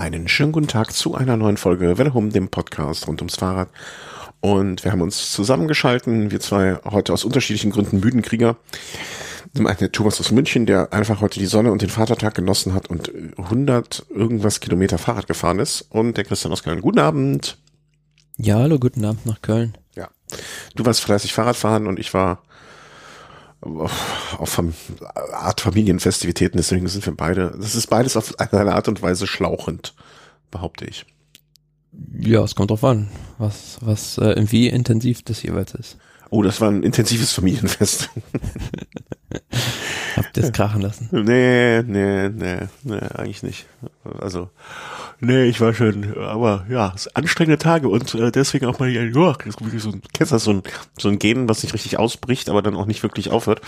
Einen schönen guten Tag zu einer neuen Folge Welle dem Podcast rund ums Fahrrad. Und wir haben uns zusammengeschalten, wir zwei heute aus unterschiedlichen Gründen müden Krieger. Zum einen der Thomas aus München, der einfach heute die Sonne und den Vatertag genossen hat und 100 irgendwas Kilometer Fahrrad gefahren ist. Und der Christian aus Köln. Guten Abend. Ja, hallo, guten Abend nach Köln. Ja. Du warst fleißig Fahrradfahren und ich war auf, Art Familienfestivitäten, deswegen sind wir beide, das ist beides auf eine Art und Weise schlauchend, behaupte ich. Ja, es kommt drauf an, was, was, äh, wie intensiv das jeweils ist. Oh, das war ein intensives Familienfest. Habt ihr es krachen lassen? Nee, nee, nee, nee, eigentlich nicht. Also, nee, ich war schon, aber ja, es anstrengende Tage und äh, deswegen auch mal, ja, so ein, kennst du das, so ein, so ein Gen, was nicht richtig ausbricht, aber dann auch nicht wirklich aufhört.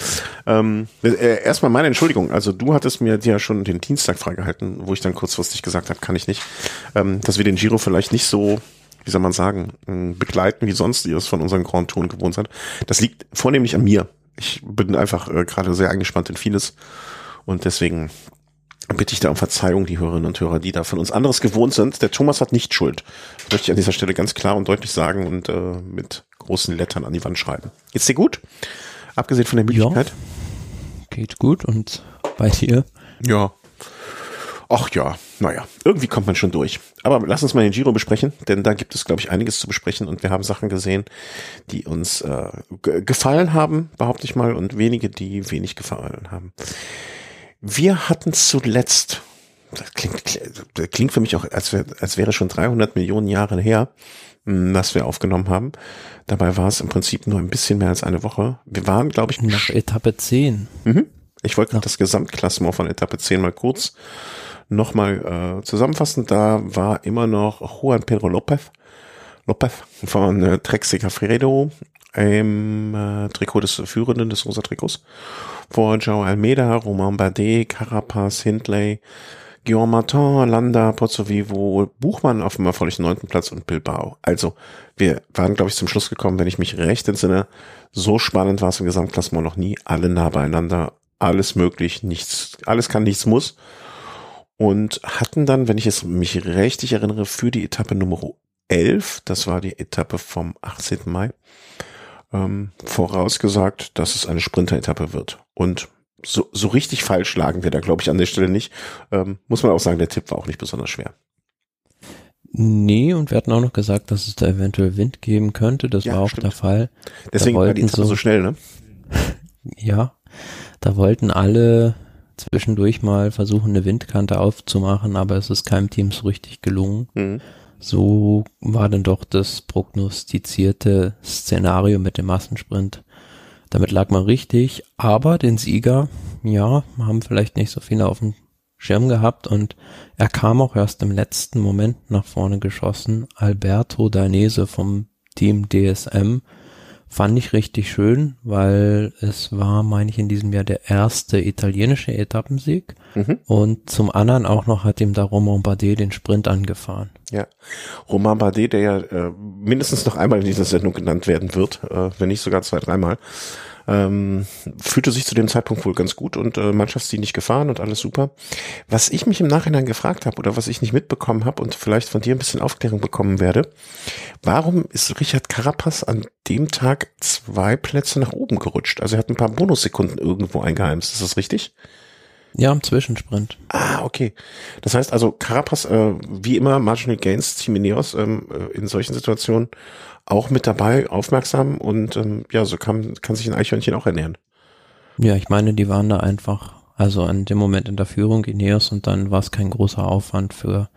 Ähm, äh, erstmal meine Entschuldigung, also du hattest mir ja schon den Dienstag freigehalten, wo ich dann kurzfristig gesagt habe, kann ich nicht, ähm, dass wir den Giro vielleicht nicht so wie soll man sagen, begleiten, wie sonst ihr es von unseren Grand Touren gewohnt seid. Das liegt vornehmlich an mir. Ich bin einfach äh, gerade sehr eingespannt in vieles und deswegen bitte ich da um Verzeihung, die Hörerinnen und Hörer, die da von uns anderes gewohnt sind. Der Thomas hat nicht Schuld. Das möchte ich an dieser Stelle ganz klar und deutlich sagen und äh, mit großen Lettern an die Wand schreiben. Geht's dir gut? Abgesehen von der Müdigkeit? Ja, geht gut und bei dir? Ja. Ach ja, naja, irgendwie kommt man schon durch. Aber lass uns mal den Giro besprechen, denn da gibt es, glaube ich, einiges zu besprechen und wir haben Sachen gesehen, die uns äh, gefallen haben, behaupte ich mal, und wenige, die wenig gefallen haben. Wir hatten zuletzt, das klingt, das klingt für mich auch, als, wär, als wäre schon 300 Millionen Jahre her, hm, was wir aufgenommen haben. Dabei war es im Prinzip nur ein bisschen mehr als eine Woche. Wir waren, glaube ich, nach Etappe 10. Mhm. Ich wollte das Gesamtklassement von Etappe 10 mal kurz nochmal äh, zusammenfassen. Da war immer noch Juan Pedro Lopez, Lopez von äh, Trek Segafredo im äh, Trikot des Führenden des Rosa Trikots. Vor Joe Almeida, Romain Bardet, Carapaz, Hindley, Guillaume Martin, Landa, Pozzovivo, Buchmann auf dem erfolgreichen neunten Platz und Bilbao. Also, wir waren, glaube ich, zum Schluss gekommen, wenn ich mich recht entsinne, so spannend war es im Gesamtklassement noch nie. Alle nah beieinander, alles möglich, nichts, alles kann, nichts muss und hatten dann, wenn ich es mich richtig erinnere, für die Etappe Nummer 11, das war die Etappe vom 18. Mai, ähm, vorausgesagt, dass es eine Sprinter-Etappe wird. Und so, so richtig falsch lagen wir da, glaube ich, an der Stelle nicht. Ähm, muss man auch sagen, der Tipp war auch nicht besonders schwer. Nee, und wir hatten auch noch gesagt, dass es da eventuell Wind geben könnte. Das ja, war auch stimmt. der Fall. Deswegen war die Etappe so, so schnell, ne? ja, da wollten alle zwischendurch mal versuchen, eine Windkante aufzumachen, aber es ist keinem Team so richtig gelungen. Mhm. So war dann doch das prognostizierte Szenario mit dem Massensprint. Damit lag man richtig, aber den Sieger, ja, haben vielleicht nicht so viele auf dem Schirm gehabt und er kam auch erst im letzten Moment nach vorne geschossen. Alberto Danese vom Team DSM Fand ich richtig schön, weil es war, meine ich, in diesem Jahr der erste italienische Etappensieg. Mhm. Und zum anderen auch noch hat ihm da Romain Bardet den Sprint angefahren. Ja, Romain Bardet, der ja äh, mindestens noch einmal in dieser Sendung genannt werden wird, äh, wenn nicht sogar zwei, dreimal ähm, fühlte sich zu dem Zeitpunkt wohl ganz gut und äh, nicht gefahren und alles super. Was ich mich im Nachhinein gefragt habe oder was ich nicht mitbekommen habe und vielleicht von dir ein bisschen Aufklärung bekommen werde, warum ist Richard Carapaz an dem Tag zwei Plätze nach oben gerutscht? Also er hat ein paar Bonussekunden irgendwo eingeheimst, ist das richtig? Ja, im Zwischensprint. Ah, okay. Das heißt also, Carapaz, äh, wie immer, Marginal Gains, Team Ineos, ähm, äh, in solchen Situationen auch mit dabei, aufmerksam und ähm, ja, so kann, kann sich ein Eichhörnchen auch ernähren. Ja, ich meine, die waren da einfach, also an dem Moment in der Führung Ineos und dann war es kein großer Aufwand für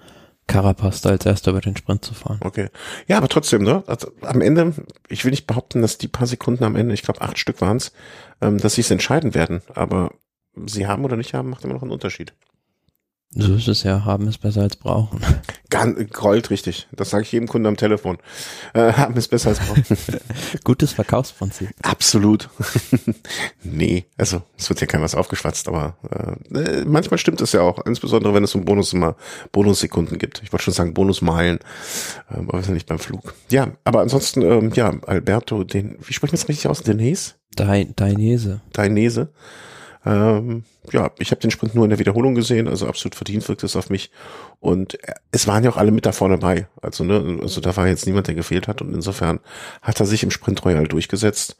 Carapaz da als erster über den Sprint zu fahren. Okay. Ja, aber trotzdem, ne? Also, am Ende, ich will nicht behaupten, dass die paar Sekunden am Ende, ich glaube acht Stück waren es, ähm, dass sie es entscheiden werden. Aber sie haben oder nicht haben, macht immer noch einen Unterschied. So ist es ja, haben ist besser als brauchen. Ganz Gold, richtig. Das sage ich jedem Kunden am Telefon. Äh, haben ist besser als brauchen. Gutes Verkaufsprinzip. Absolut. nee, also es wird ja kein was aufgeschwatzt, aber äh, äh, manchmal stimmt es ja auch, insbesondere wenn es um Bonus immer Bonussekunden gibt. Ich wollte schon sagen Bonusmeilen, äh, aber wir sind nicht beim Flug. Ja, aber ansonsten, ähm, ja, Alberto, den, wie sprechen wir es richtig aus? Denese? Dainese. Dainese Ähm, ja, ich habe den Sprint nur in der Wiederholung gesehen, also absolut verdient wirkt es auf mich. Und es waren ja auch alle mit da vorne bei. Also, ne, also da war jetzt niemand, der gefehlt hat. Und insofern hat er sich im Sprint Royal durchgesetzt.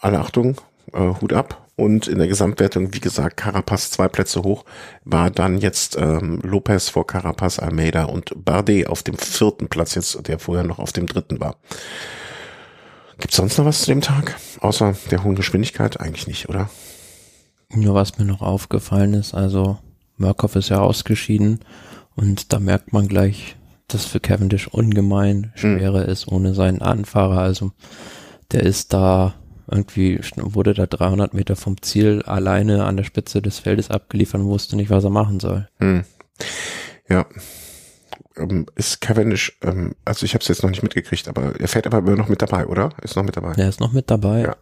Alle Achtung, äh, Hut ab. Und in der Gesamtwertung, wie gesagt, Carapaz zwei Plätze hoch, war dann jetzt ähm, Lopez vor Carapaz, Almeida und Bardet auf dem vierten Platz jetzt, der vorher noch auf dem dritten war. Gibt sonst noch was zu dem Tag? Außer der hohen Geschwindigkeit? Eigentlich nicht, oder? Nur was mir noch aufgefallen ist, also Murkoff ist ja ausgeschieden und da merkt man gleich, dass für Cavendish ungemein schwerer mhm. ist ohne seinen Anfahrer. Also der ist da irgendwie, wurde da 300 Meter vom Ziel alleine an der Spitze des Feldes abgeliefert und wusste nicht, was er machen soll. Mhm. Ja, ähm, ist Cavendish, ähm, also ich habe es jetzt noch nicht mitgekriegt, aber er fährt aber immer noch mit dabei, oder? Ist noch mit dabei. Er ist noch mit dabei. Ja.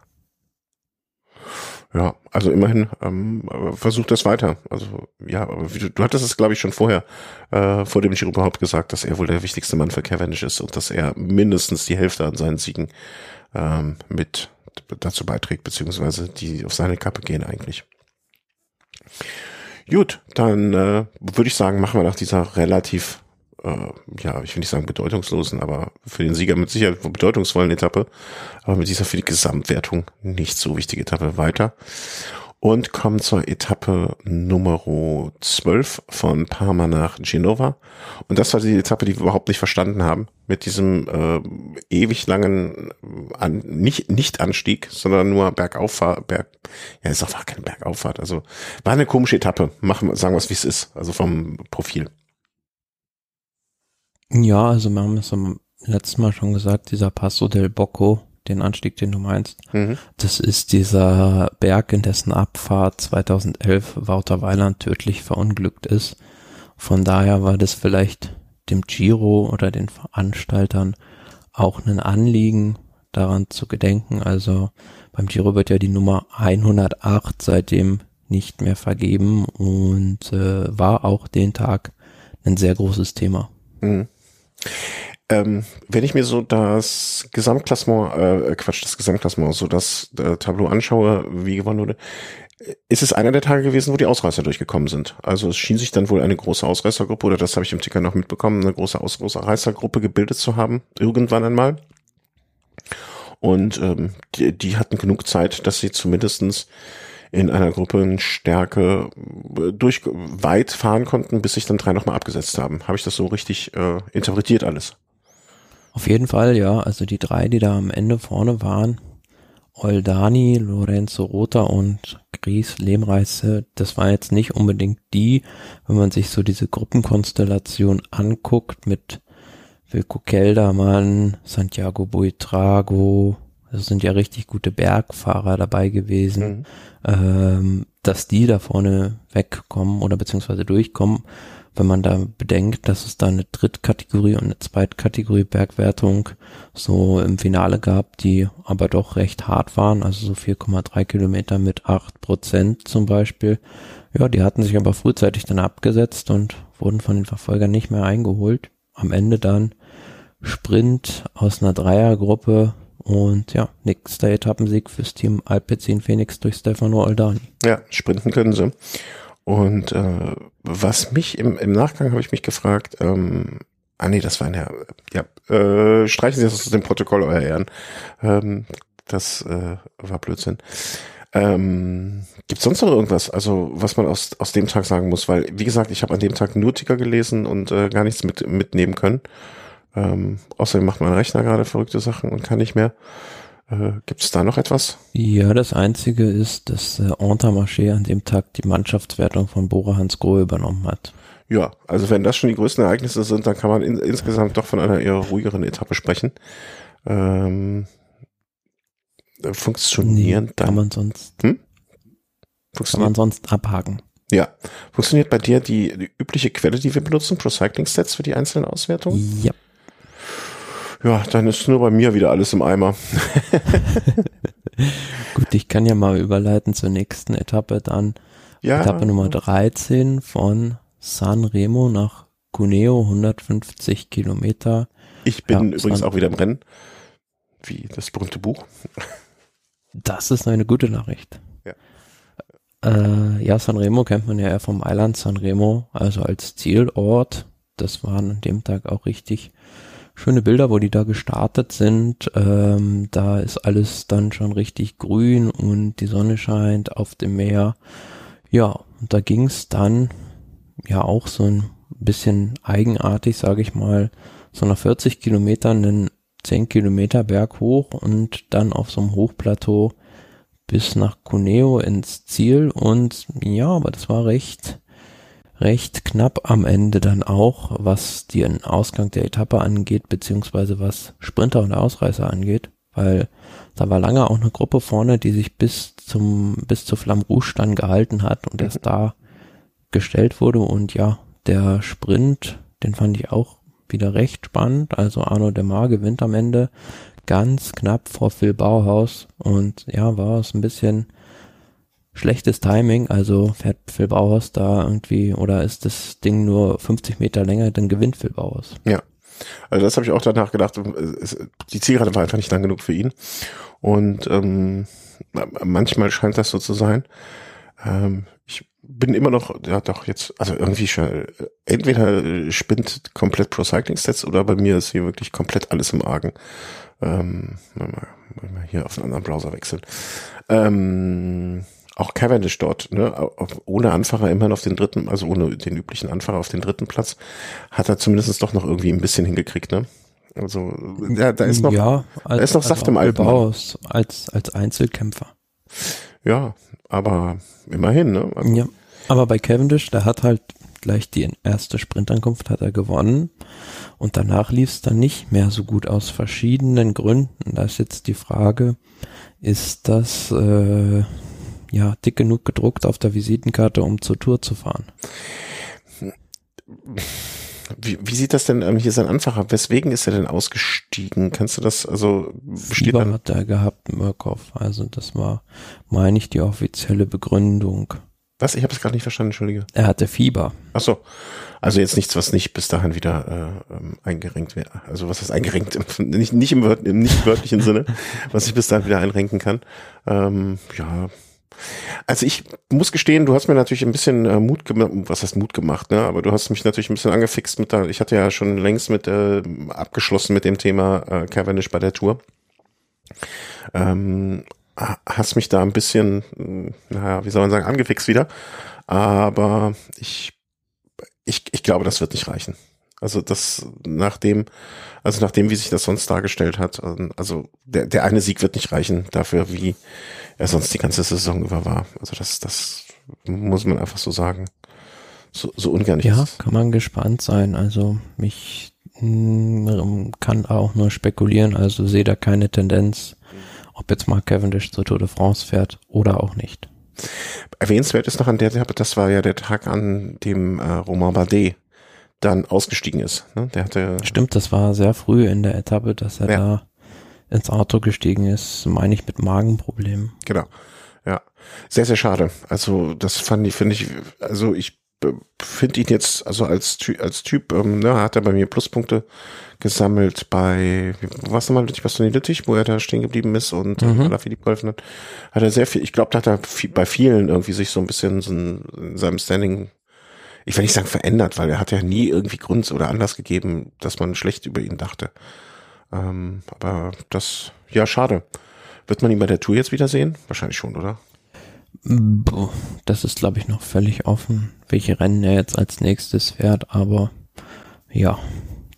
Ja, also immerhin ähm, versucht das weiter. Also ja, du, du hattest es, glaube ich, schon vorher äh, vor dem Giro überhaupt gesagt, dass er wohl der wichtigste Mann für Cavendish ist und dass er mindestens die Hälfte an seinen Siegen ähm, mit dazu beiträgt, beziehungsweise die auf seine Kappe gehen eigentlich. Gut, dann äh, würde ich sagen, machen wir nach dieser relativ äh, ja, ich will nicht sagen bedeutungslosen, aber für den Sieger mit Sicherheit bedeutungsvollen Etappe, aber mit dieser für die Gesamtwertung nicht so wichtige Etappe weiter. Und kommen zur Etappe Nummer 12 von Parma nach Genova. Und das war die Etappe, die wir überhaupt nicht verstanden haben. Mit diesem äh, ewig langen, an, nicht, nicht Anstieg, sondern nur Bergauffahrt, Berg, ja, ist auch keine Bergauffahrt. Also war eine komische Etappe. Machen, sagen wir es, wie es ist. Also vom Profil. Ja, also wir haben es am letzten Mal schon gesagt, dieser Passo del Bocco, den Anstieg, den du meinst, mhm. das ist dieser Berg, in dessen Abfahrt 2011 Wouter Weiland tödlich verunglückt ist. Von daher war das vielleicht dem Giro oder den Veranstaltern auch ein Anliegen, daran zu gedenken. Also beim Giro wird ja die Nummer 108 seitdem nicht mehr vergeben und äh, war auch den Tag ein sehr großes Thema. Mhm. Ähm, wenn ich mir so das Gesamtklassement, äh, Quatsch, das Gesamtklassement, so das äh, Tableau anschaue, wie gewonnen wurde, ist es einer der Tage gewesen, wo die Ausreißer durchgekommen sind. Also es schien sich dann wohl eine große Ausreißergruppe, oder das habe ich im Ticker noch mitbekommen, eine große Ausreißergruppe gebildet zu haben, irgendwann einmal. Und ähm, die, die hatten genug Zeit, dass sie zumindestens in einer Gruppenstärke äh, durch weit fahren konnten, bis sich dann drei nochmal abgesetzt haben. Habe ich das so richtig äh, interpretiert alles? Auf jeden Fall, ja. Also die drei, die da am Ende vorne waren, Oldani, Lorenzo Rota und Gries Lehmreise, das war jetzt nicht unbedingt die, wenn man sich so diese Gruppenkonstellation anguckt mit Wilko Keldermann, Santiago Buitrago, das sind ja richtig gute Bergfahrer dabei gewesen, mhm. ähm, dass die da vorne wegkommen oder beziehungsweise durchkommen, wenn man da bedenkt, dass es da eine Drittkategorie und eine Zweitkategorie Bergwertung so im Finale gab, die aber doch recht hart waren, also so 4,3 Kilometer mit 8 Prozent zum Beispiel. Ja, die hatten sich aber frühzeitig dann abgesetzt und wurden von den Verfolgern nicht mehr eingeholt. Am Ende dann Sprint aus einer Dreiergruppe und ja, nächster Etappensieg fürs Team Alpecin Phoenix durch Stefano Oldani. Ja, sprinten können sie. Und äh, was mich im, im Nachgang habe ich mich gefragt, ähm, ah nee, das war eine, ja, äh, streichen Sie das aus dem Protokoll, euer Ehren. Ähm, das äh, war Blödsinn. Ähm, Gibt sonst noch irgendwas, also was man aus, aus dem Tag sagen muss? Weil, wie gesagt, ich habe an dem Tag nur Ticker gelesen und äh, gar nichts mit, mitnehmen können. Ähm, außerdem macht mein Rechner gerade verrückte Sachen und kann nicht mehr. Äh, Gibt es da noch etwas? Ja, das Einzige ist, dass äh, Entermarché an dem Tag die Mannschaftswertung von Bora Hans Grohe übernommen hat. Ja, also wenn das schon die größten Ereignisse sind, dann kann man in, insgesamt doch von einer eher ruhigeren Etappe sprechen. Ähm, funktionieren nee, kann man sonst hm? kann man sonst abhaken. Ja. Funktioniert bei dir die, die übliche Quelle, die wir benutzen, Pro Cycling Stats für die einzelnen Auswertungen? Ja. Ja, dann ist nur bei mir wieder alles im Eimer. Gut, ich kann ja mal überleiten zur nächsten Etappe dann. Ja. Etappe Nummer 13 von San Remo nach Cuneo, 150 Kilometer. Ich bin ja, übrigens San auch wieder im Rennen. Wie das berühmte Buch. Das ist eine gute Nachricht. Ja. Äh, ja, Sanremo kennt man ja eher vom Island Sanremo, also als Zielort. Das waren an dem Tag auch richtig schöne Bilder, wo die da gestartet sind. Ähm, da ist alles dann schon richtig grün und die Sonne scheint auf dem Meer. Ja, und da ging es dann ja auch so ein bisschen eigenartig, sage ich mal, so nach 40 Kilometern einen 10 Kilometer Berg hoch und dann auf so einem Hochplateau bis nach Cuneo ins Ziel und ja, aber das war recht, recht knapp am Ende dann auch, was den Ausgang der Etappe angeht, beziehungsweise was Sprinter und Ausreißer angeht, weil da war lange auch eine Gruppe vorne, die sich bis zum, bis zur Flamme Rouge dann gehalten hat und erst da gestellt wurde. Und ja, der Sprint, den fand ich auch wieder recht spannend. Also Arno Demar gewinnt am Ende ganz knapp vor Phil Bauhaus. Und ja, war es ein bisschen schlechtes Timing. Also fährt Phil Bauhaus da irgendwie oder ist das Ding nur 50 Meter länger, dann gewinnt Phil Bauhaus. Ja. Also das habe ich auch danach gedacht. Die Zielgerade war einfach nicht lang genug für ihn. Und ähm, manchmal scheint das so zu sein. Ähm, ich bin immer noch, ja doch jetzt, also irgendwie schon, entweder spinnt komplett Pro Cycling Stats oder bei mir ist hier wirklich komplett alles im Argen. Ähm, mal, mal hier auf einen anderen Browser wechseln. Ähm, auch Cavendish dort, ne, ohne Anfahrer immerhin auf den dritten, also ohne den üblichen Anfahrer auf den dritten Platz, hat er zumindest doch noch irgendwie ein bisschen hingekriegt, ne? Also ja, da ist noch, ja, als, da ist noch Saft im Alpen. Als, als Einzelkämpfer. Ja, aber immerhin, ne? Also, ja, aber bei Cavendish, der hat halt gleich die erste Sprintankunft hat er gewonnen und danach lief es dann nicht mehr so gut aus verschiedenen Gründen. Da ist jetzt die Frage, ist das äh, ja dick genug gedruckt auf der Visitenkarte, um zur Tour zu fahren? Wie, wie sieht das denn ähm, hier sein Anfang Weswegen ist er denn ausgestiegen? Kannst du das, also besteht Fieber hat er gehabt, Murkoff. Also das war, meine ich, die offizielle Begründung. Was? Ich habe es gerade nicht verstanden, entschuldige. Er hatte Fieber. Ach so. Also jetzt nichts, was nicht bis dahin wieder äh, ähm, eingerenkt wäre. Also was ist eingerenkt? Nicht, nicht im, im nicht wörtlichen Sinne, was ich bis dahin wieder einrenken kann. Ähm, ja, also ich muss gestehen, du hast mir natürlich ein bisschen äh, Mut gemacht, was heißt Mut gemacht, ne? Aber du hast mich natürlich ein bisschen angefixt mit da, ich hatte ja schon längst mit äh, abgeschlossen mit dem Thema äh, Cavendish bei der Tour. Ähm, hast mich da ein bisschen, hm, naja, wie soll man sagen, angefixt wieder. Aber ich, ich, ich glaube, das wird nicht reichen. Also das nachdem, also nachdem, wie sich das sonst dargestellt hat, ähm, also der, der eine Sieg wird nicht reichen dafür, wie er sonst die ganze Saison über war. Also das, das muss man einfach so sagen. So, so ungern ich Ja, kann man gespannt sein. Also mich mm, kann auch nur spekulieren, also sehe da keine Tendenz, ob jetzt Mark Cavendish zur Tour de France fährt oder auch nicht. Erwähnenswert ist noch an der, das war ja der Tag, an dem äh, Romain Bardet dann ausgestiegen ist. Ne? Der hatte Stimmt, das war sehr früh in der Etappe, dass er ja. da ins Auto gestiegen ist, meine ich mit Magenproblemen. Genau. Ja. Sehr, sehr schade. Also, das fand ich, finde ich, also ich finde ihn jetzt, also als, als Typ, ähm, ne, hat er bei mir Pluspunkte gesammelt bei, was nochmal, Bastonie Lüttich, wo er da stehen geblieben ist und äh, mhm. Philipp geholfen hat, hat er sehr viel, ich glaube, da hat er viel, bei vielen irgendwie sich so ein bisschen so in seinem Standing ich will nicht sagen verändert, weil er hat ja nie irgendwie Grund oder Anlass gegeben, dass man schlecht über ihn dachte. Ähm, aber das, ja, schade. Wird man ihn bei der Tour jetzt wiedersehen? Wahrscheinlich schon, oder? Das ist, glaube ich, noch völlig offen, welche Rennen er jetzt als nächstes fährt, aber ja,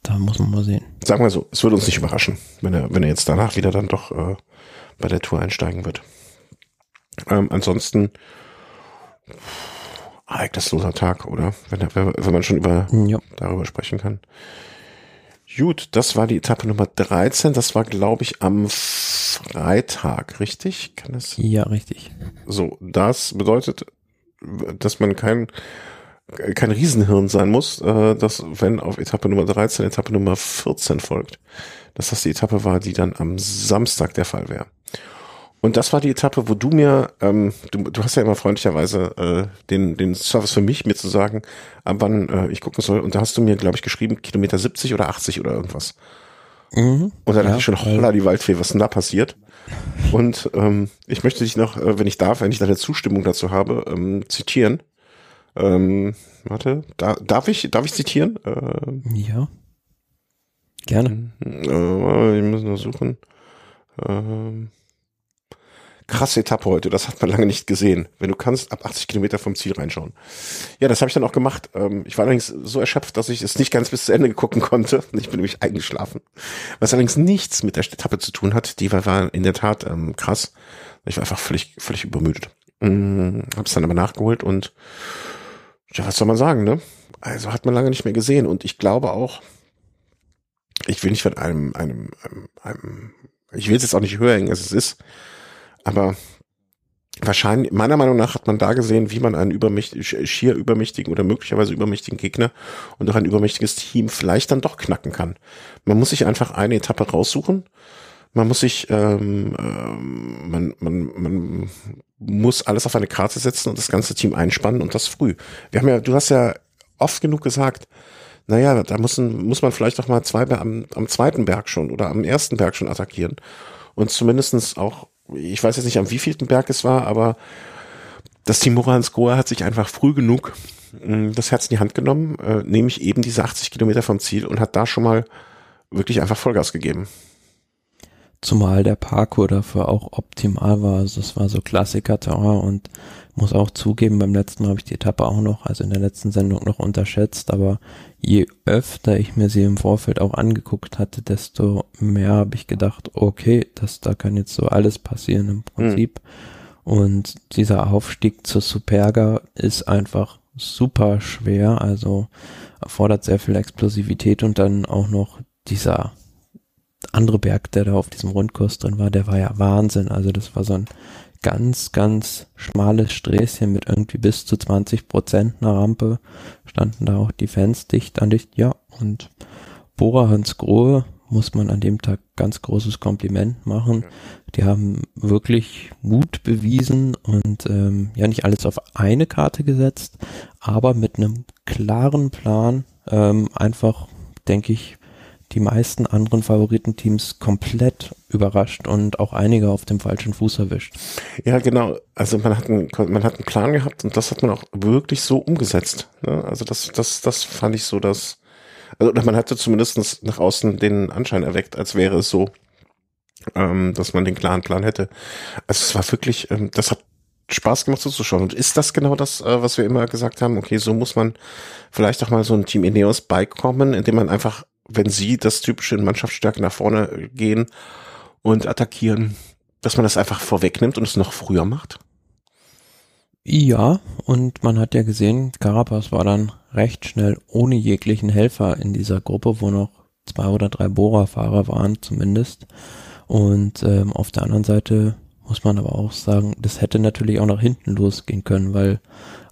da muss man mal sehen. Sagen wir so, es würde uns nicht überraschen, wenn er, wenn er jetzt danach wieder dann doch äh, bei der Tour einsteigen wird. Ähm, ansonsten ereignisloser Tag, oder? Wenn, wenn man schon über, ja. darüber sprechen kann. Gut, das war die Etappe Nummer 13. Das war, glaube ich, am Freitag, richtig? Kann das? Ja, richtig. So, das bedeutet, dass man kein, kein Riesenhirn sein muss, äh, dass, wenn auf Etappe Nummer 13 Etappe Nummer 14 folgt, dass das die Etappe war, die dann am Samstag der Fall wäre. Und das war die Etappe, wo du mir, ähm, du, du hast ja immer freundlicherweise äh, den, den Service für mich, mir zu sagen, ab wann äh, ich gucken soll. Und da hast du mir, glaube ich, geschrieben, Kilometer 70 oder 80 oder irgendwas. Mhm. Und dann ja, dachte ich schon, holla, die Waldfee, was denn da passiert? Und ähm, ich möchte dich noch, äh, wenn ich darf, wenn ich deine Zustimmung dazu habe, ähm, zitieren. Ähm, warte, da, darf ich, darf ich zitieren? Äh, ja. Gerne. Äh, ich muss nur suchen. Ähm, krasse Etappe heute, das hat man lange nicht gesehen. Wenn du kannst, ab 80 Kilometer vom Ziel reinschauen. Ja, das habe ich dann auch gemacht. Ähm, ich war allerdings so erschöpft, dass ich es nicht ganz bis zu Ende gucken konnte. Ich bin nämlich eingeschlafen. Was allerdings nichts mit der Etappe zu tun hat, die war, in der Tat ähm, krass. Ich war einfach völlig, völlig übermüdet. Habe es dann aber nachgeholt und ja, was soll man sagen, ne? Also hat man lange nicht mehr gesehen und ich glaube auch, ich will nicht von einem, einem, einem, einem ich will es jetzt auch nicht höher hängen, als es ist, aber wahrscheinlich, meiner Meinung nach hat man da gesehen, wie man einen übermächtigen, schier übermächtigen oder möglicherweise übermächtigen Gegner und auch ein übermächtiges Team vielleicht dann doch knacken kann. Man muss sich einfach eine Etappe raussuchen. Man muss sich, ähm, ähm, man, man, man muss alles auf eine Karte setzen und das ganze Team einspannen und das früh. Wir haben ja, du hast ja oft genug gesagt, naja, da muss, muss man vielleicht auch mal zwei am, am zweiten Berg schon oder am ersten Berg schon attackieren und zumindestens auch ich weiß jetzt nicht, am wievielten Berg es war, aber das Team Moranskoa hat sich einfach früh genug mh, das Herz in die Hand genommen, äh, nämlich eben diese 80 Kilometer vom Ziel und hat da schon mal wirklich einfach Vollgas gegeben. Zumal der Parkour dafür auch optimal war. Also es war so Klassiker-Terrain und muss auch zugeben, beim letzten Mal habe ich die Etappe auch noch, also in der letzten Sendung noch unterschätzt, aber je öfter ich mir sie im Vorfeld auch angeguckt hatte, desto mehr habe ich gedacht, okay, das, da kann jetzt so alles passieren im Prinzip. Mhm. Und dieser Aufstieg zur Superga ist einfach super schwer, also erfordert sehr viel Explosivität und dann auch noch dieser andere Berg, der da auf diesem Rundkurs drin war, der war ja Wahnsinn. Also das war so ein ganz, ganz schmales Sträßchen mit irgendwie bis zu 20 Prozent einer Rampe standen da auch die Fans dicht an dicht. Ja, und Bora Hans Grohe muss man an dem Tag ganz großes Kompliment machen. Die haben wirklich Mut bewiesen und ähm, ja nicht alles auf eine Karte gesetzt, aber mit einem klaren Plan ähm, einfach, denke ich, die meisten anderen Favoritenteams komplett überrascht und auch einige auf dem falschen Fuß erwischt. Ja, genau. Also man hat einen, man hat einen Plan gehabt und das hat man auch wirklich so umgesetzt. Ne? Also das, das, das fand ich so, dass, also man hatte zumindest nach außen den Anschein erweckt, als wäre es so, ähm, dass man den klaren Plan hätte. Also es war wirklich, ähm, das hat Spaß gemacht zuzuschauen. Und ist das genau das, äh, was wir immer gesagt haben? Okay, so muss man vielleicht auch mal so ein Team Ineos beikommen, indem man einfach wenn sie das typische in Mannschaftsstärke nach vorne gehen und attackieren, dass man das einfach vorwegnimmt und es noch früher macht? Ja, und man hat ja gesehen, Carapaz war dann recht schnell ohne jeglichen Helfer in dieser Gruppe, wo noch zwei oder drei Bohrerfahrer waren zumindest. Und ähm, auf der anderen Seite muss man aber auch sagen, das hätte natürlich auch nach hinten losgehen können, weil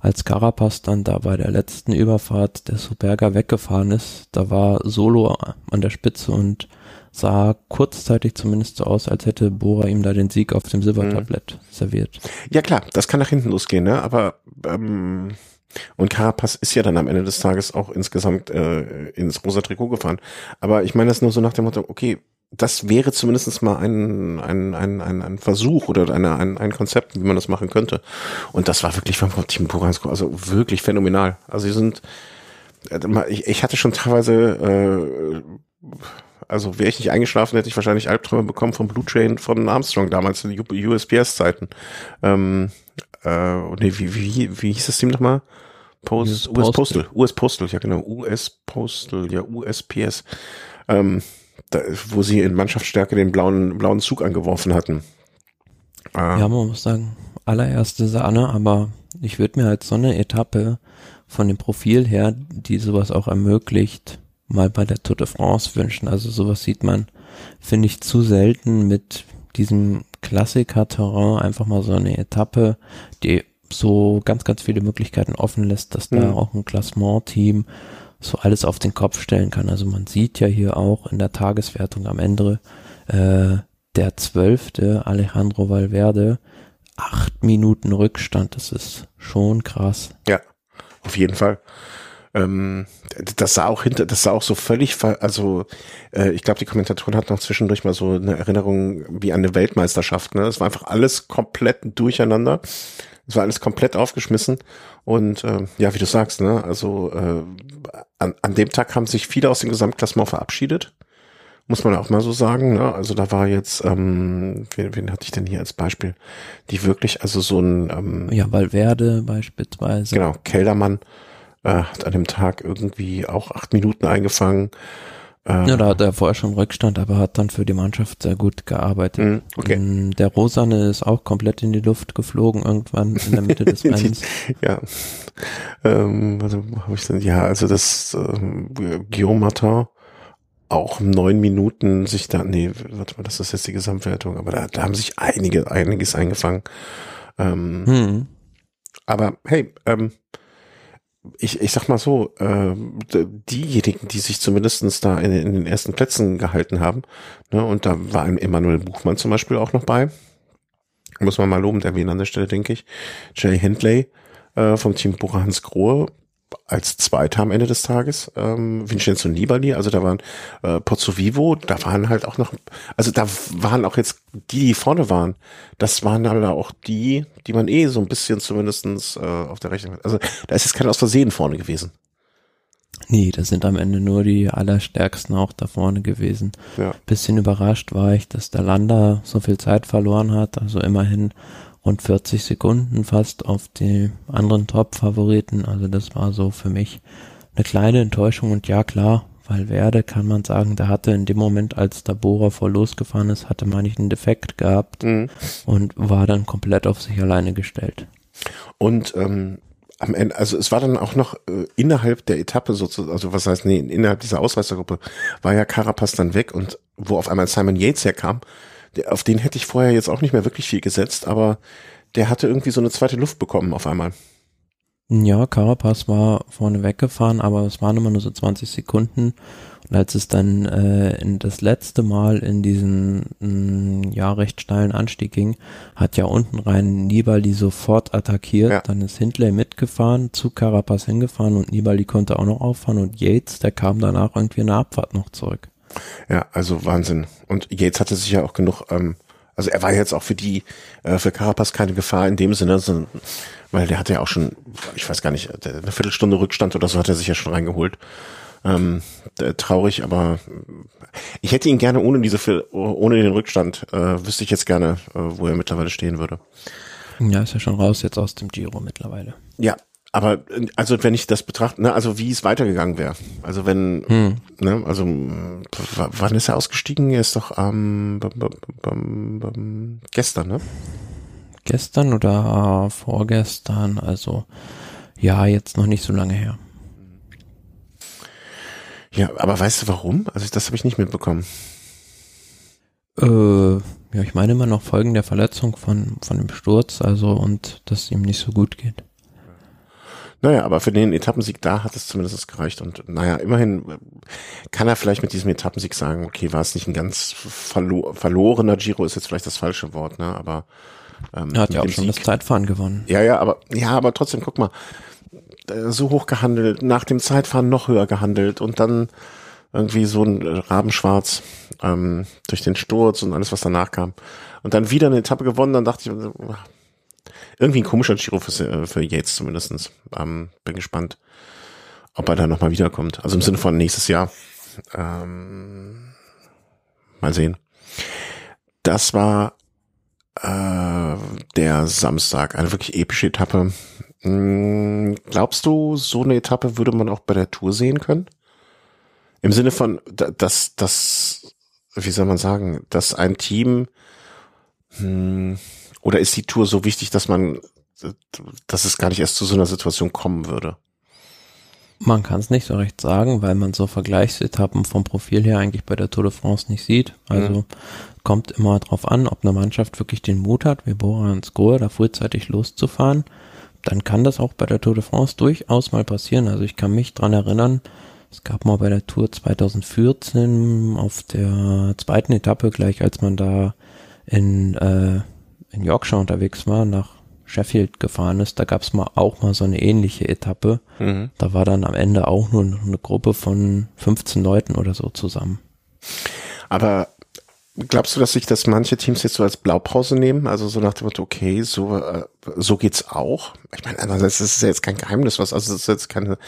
als Carapaz dann da bei der letzten Überfahrt der Superga weggefahren ist, da war Solo an der Spitze und sah kurzzeitig zumindest so aus, als hätte Bora ihm da den Sieg auf dem Silbertablett mhm. serviert. Ja klar, das kann nach hinten losgehen, ne? Aber ähm, und Carapaz ist ja dann am Ende des Tages auch insgesamt äh, ins rosa Trikot gefahren. Aber ich meine das nur so nach dem Motto, okay, das wäre zumindest mal ein, ein, ein, ein, ein Versuch oder eine, ein, ein Konzept, wie man das machen könnte. Und das war wirklich vom Team Poransko, also wirklich phänomenal. Also sie sind, äh, ich, ich hatte schon teilweise, äh, also wäre ich nicht eingeschlafen, hätte ich wahrscheinlich Albträume bekommen vom Blue Train von Armstrong damals in den USPS-Zeiten. Ähm, äh, nee, wie, wie, wie hieß das Team nochmal? Post, US, US Postal. US Postal, ja genau, US Postal, ja USPS. Ähm, wo sie in Mannschaftsstärke den blauen, blauen Zug angeworfen hatten. Ah. Ja, man muss sagen, allererste Sahne, aber ich würde mir halt so eine Etappe von dem Profil her, die sowas auch ermöglicht, mal bei der Tour de France wünschen. Also sowas sieht man, finde ich, zu selten mit diesem Klassiker-Terrain, einfach mal so eine Etappe, die so ganz, ganz viele Möglichkeiten offen lässt, dass da mhm. auch ein Klassement-Team so alles auf den Kopf stellen kann. Also man sieht ja hier auch in der Tageswertung am Ende äh, der zwölfte Alejandro Valverde acht Minuten Rückstand. Das ist schon krass. Ja, auf jeden Fall. ähm, das sah auch hinter, das sah auch so völlig, also äh, ich glaube, die Kommentatoren hatten noch zwischendurch mal so eine Erinnerung wie an eine Weltmeisterschaft. Ne? Es war einfach alles komplett durcheinander. Es war alles komplett aufgeschmissen. Und äh, ja, wie du sagst, ne, also äh, an, an dem Tag haben sich viele aus dem Gesamtklassement verabschiedet. Muss man auch mal so sagen. Ne? Also da war jetzt, ähm, wen, wen hatte ich denn hier als Beispiel? Die wirklich, also so ein ähm, Ja, Valverde beispielsweise. Genau, Keldermann äh, hat an dem Tag irgendwie auch acht Minuten eingefangen. Äh, ja, da hat er vorher schon Rückstand, aber hat dann für die Mannschaft sehr gut gearbeitet. Hm, okay. Ähm, der Rosane ist auch komplett in die Luft geflogen irgendwann in der Mitte des Rennens. ja. Ähm, also habe ich denn? Ja, also das ähm, Guillaume Martin auch neun Minuten sich da, nee, warte mal, das ist jetzt die Gesamtwertung, aber da, da haben sich einige, einiges eingefangen. Ähm, hm. Aber hey, ähm, ich, ich sag mal so, äh, diejenigen, die sich zumindestens da in, in, den ersten Plätzen gehalten haben, ne, und da war ein Emanuel Buchmann zum Beispiel auch noch bei, muss man mal lobend erwähnen an der Stelle, denke ich. Jay Hindley äh, vom Team Bucher Hans Grohe als Zweiter am Ende des Tages, ähm, Vincenzo Nibali, also da waren äh, Pozzo Vivo, da waren halt auch noch, also da waren auch jetzt die, die vorne waren, das waren alle auch die, die man eh so ein bisschen zumindestens äh, auf der Rechnung hat. Also da ist jetzt keiner aus Versehen vorne gewesen. Nee, das sind am Ende nur die allerstärksten auch da vorne gewesen. Ja. Bisschen überrascht war ich, dass der Lander so viel Zeit verloren hat, also immerhin rund 40 Sekunden fast auf die anderen Top-Favoriten. Also das war so für mich eine kleine Enttäuschung und ja klar, weil Werde kann man sagen, der hatte in dem Moment, als der Bohrer vor losgefahren ist, hatte man nicht einen Defekt gehabt mhm. und war dann komplett auf sich alleine gestellt. Und ähm, am Ende, also es war dann auch noch äh, innerhalb der Etappe sozusagen, also was heißt, nee, innerhalb dieser Ausreißergruppe war ja Carapaz dann weg und wo auf einmal Simon Yates herkam, der, auf den hätte ich vorher jetzt auch nicht mehr wirklich viel gesetzt, aber der hatte irgendwie so eine zweite Luft bekommen auf einmal. Ja, Carapaz war vorne weggefahren, aber es waren immer nur so 20 Sekunden. Und als es dann äh, in das letzte Mal in diesen mh, mm, ja recht steilen Anstieg ging, hat ja unten rein Nibali sofort attackiert. Ja. Dann ist Hindley mitgefahren, zu Carapaz hingefahren und Nibali konnte auch noch auffahren und Yates, der kam danach irgendwie in der Abfahrt noch zurück. Ja, also Wahnsinn. Und Yates hatte sich ja auch genug, ähm, also er war jetzt auch für die, äh, für Carapaz keine Gefahr in dem Sinne, sondern, weil der hatte ja auch schon, ich weiß gar nicht, eine Viertelstunde Rückstand oder so hat er sich ja schon reingeholt. Ähm, traurig, aber ich hätte ihn gerne ohne diese, ohne den Rückstand, äh, wüsste ich jetzt gerne, äh, wo er mittlerweile stehen würde. Ja, ist ja schon raus jetzt aus dem Giro mittlerweile. Ja, aber also wenn ich das betrachte, ne, also wie es weitergegangen wäre. Also wenn, hm. ne, also wann ist er ausgestiegen? Er ist doch am ähm, gestern, ne? Gestern oder vorgestern, also ja, jetzt noch nicht so lange her. Ja, aber weißt du warum? Also das habe ich nicht mitbekommen. Äh, ja, ich meine immer noch Folgen der Verletzung von, von dem Sturz, also und dass es ihm nicht so gut geht. Naja, aber für den Etappensieg da hat es zumindest gereicht. Und naja, immerhin kann er vielleicht mit diesem Etappensieg sagen, okay, war es nicht ein ganz verlo verlorener Giro, ist jetzt vielleicht das falsche Wort, ne? Aber ähm, er hat ja auch schon Sieg, das Zeitfahren gewonnen. Ja, ja, aber ja, aber trotzdem, guck mal, äh, so hoch gehandelt, nach dem Zeitfahren noch höher gehandelt und dann irgendwie so ein Rabenschwarz ähm, durch den Sturz und alles, was danach kam. Und dann wieder eine Etappe gewonnen, dann dachte ich, irgendwie ein komischer Giro für, äh, für Yates zumindestens. Ähm, bin gespannt, ob er da nochmal wiederkommt. Also im Sinne von nächstes Jahr. Ähm, mal sehen. Das war äh, der Samstag, eine wirklich epische Etappe. Hm, glaubst du, so eine Etappe würde man auch bei der Tour sehen können? Im Sinne von, dass, dass, wie soll man sagen, dass ein Team hm, oder ist die Tour so wichtig, dass man, dass es gar nicht erst zu so einer Situation kommen würde? Man kann es nicht so recht sagen, weil man so Vergleichsetappen vom Profil her eigentlich bei der Tour de France nicht sieht. Also mhm. kommt immer drauf an, ob eine Mannschaft wirklich den Mut hat, wie Bora und Skor, da frühzeitig loszufahren. Dann kann das auch bei der Tour de France durchaus mal passieren. Also ich kann mich dran erinnern, es gab mal bei der Tour 2014 auf der zweiten Etappe gleich, als man da in äh, in Yorkshire unterwegs war, nach Sheffield gefahren ist, da gab es mal auch mal so eine ähnliche Etappe. Mhm. Da war dann am Ende auch nur eine Gruppe von 15 Leuten oder so zusammen. Aber glaubst du, dass sich das manche Teams jetzt so als Blaupause nehmen? Also so nach dem Motto, okay, so, äh, so geht's auch. Ich meine, andererseits ist es ja jetzt kein Geheimnis, was, also es ist jetzt keine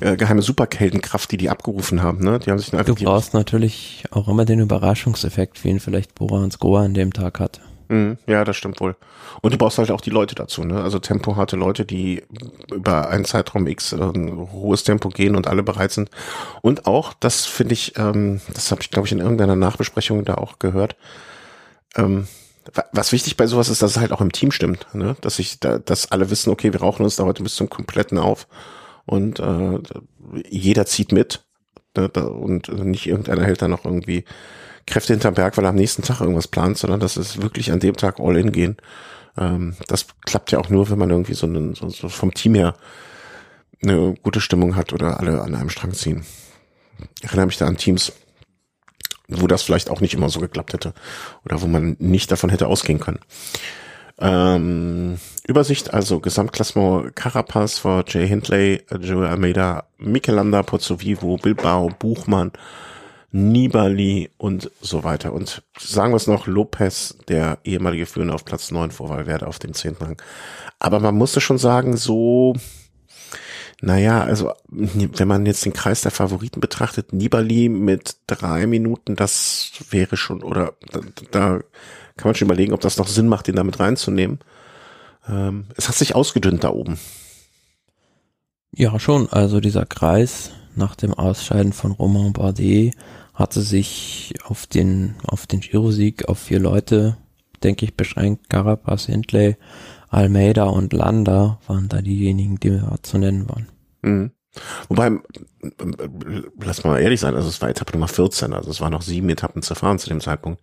äh, geheime Superkeldenkraft, die die abgerufen haben, ne? Die haben sich einfach Du brauchst natürlich auch immer den Überraschungseffekt, wie ihn vielleicht Bora und Skoa an dem Tag hatte. Mhm, ja, das stimmt wohl. Und du brauchst halt auch die Leute dazu, ne? Also tempoharte Leute, die über einen Zeitraum X äh, hohes Tempo gehen und alle bereit sind. Und auch, das finde ich, ähm, das habe ich, glaube ich, in irgendeiner Nachbesprechung da auch gehört. Ähm, was wichtig bei sowas ist, dass es halt auch im Team stimmt, ne? Dass ich da, dass alle wissen, okay, wir rauchen uns da heute bis zum kompletten auf und äh, jeder zieht mit ne? und nicht irgendeiner hält da noch irgendwie Kräfte hinterm Berg, weil er am nächsten Tag irgendwas plant, sondern dass es wirklich an dem Tag all in gehen. Ähm, das klappt ja auch nur, wenn man irgendwie so, einen, so, so vom Team her eine gute Stimmung hat oder alle an einem Strang ziehen. Ich erinnere mich da an Teams, wo das vielleicht auch nicht immer so geklappt hätte oder wo man nicht davon hätte ausgehen können. Ähm, Übersicht, also Gesamtklassement Carapaz vor Jay Hindley, Joe Almeida, Michelanda, Pozzo Vivo, Bilbao, Buchmann, Nibali und so weiter. Und sagen wir es noch, Lopez, der ehemalige Führende auf Platz 9 vor Valverde auf dem 10. Rang. Aber man musste schon sagen, so, naja, also wenn man jetzt den Kreis der Favoriten betrachtet, Nibali mit drei Minuten, das wäre schon, oder da, da kann man schon überlegen, ob das noch Sinn macht, den damit reinzunehmen. Ähm, es hat sich ausgedünnt da oben. Ja, schon. Also dieser Kreis nach dem Ausscheiden von Romain Bardet hatte sich auf den, auf den Giro-Sieg auf vier Leute, denke ich, beschränkt. Carapaz, Hindley, Almeida und Landa waren da diejenigen, die mir zu nennen waren. Mhm. Wobei, lass mal ehrlich sein, also es war Etappe Nummer 14, also es waren noch sieben Etappen zu fahren zu dem Zeitpunkt.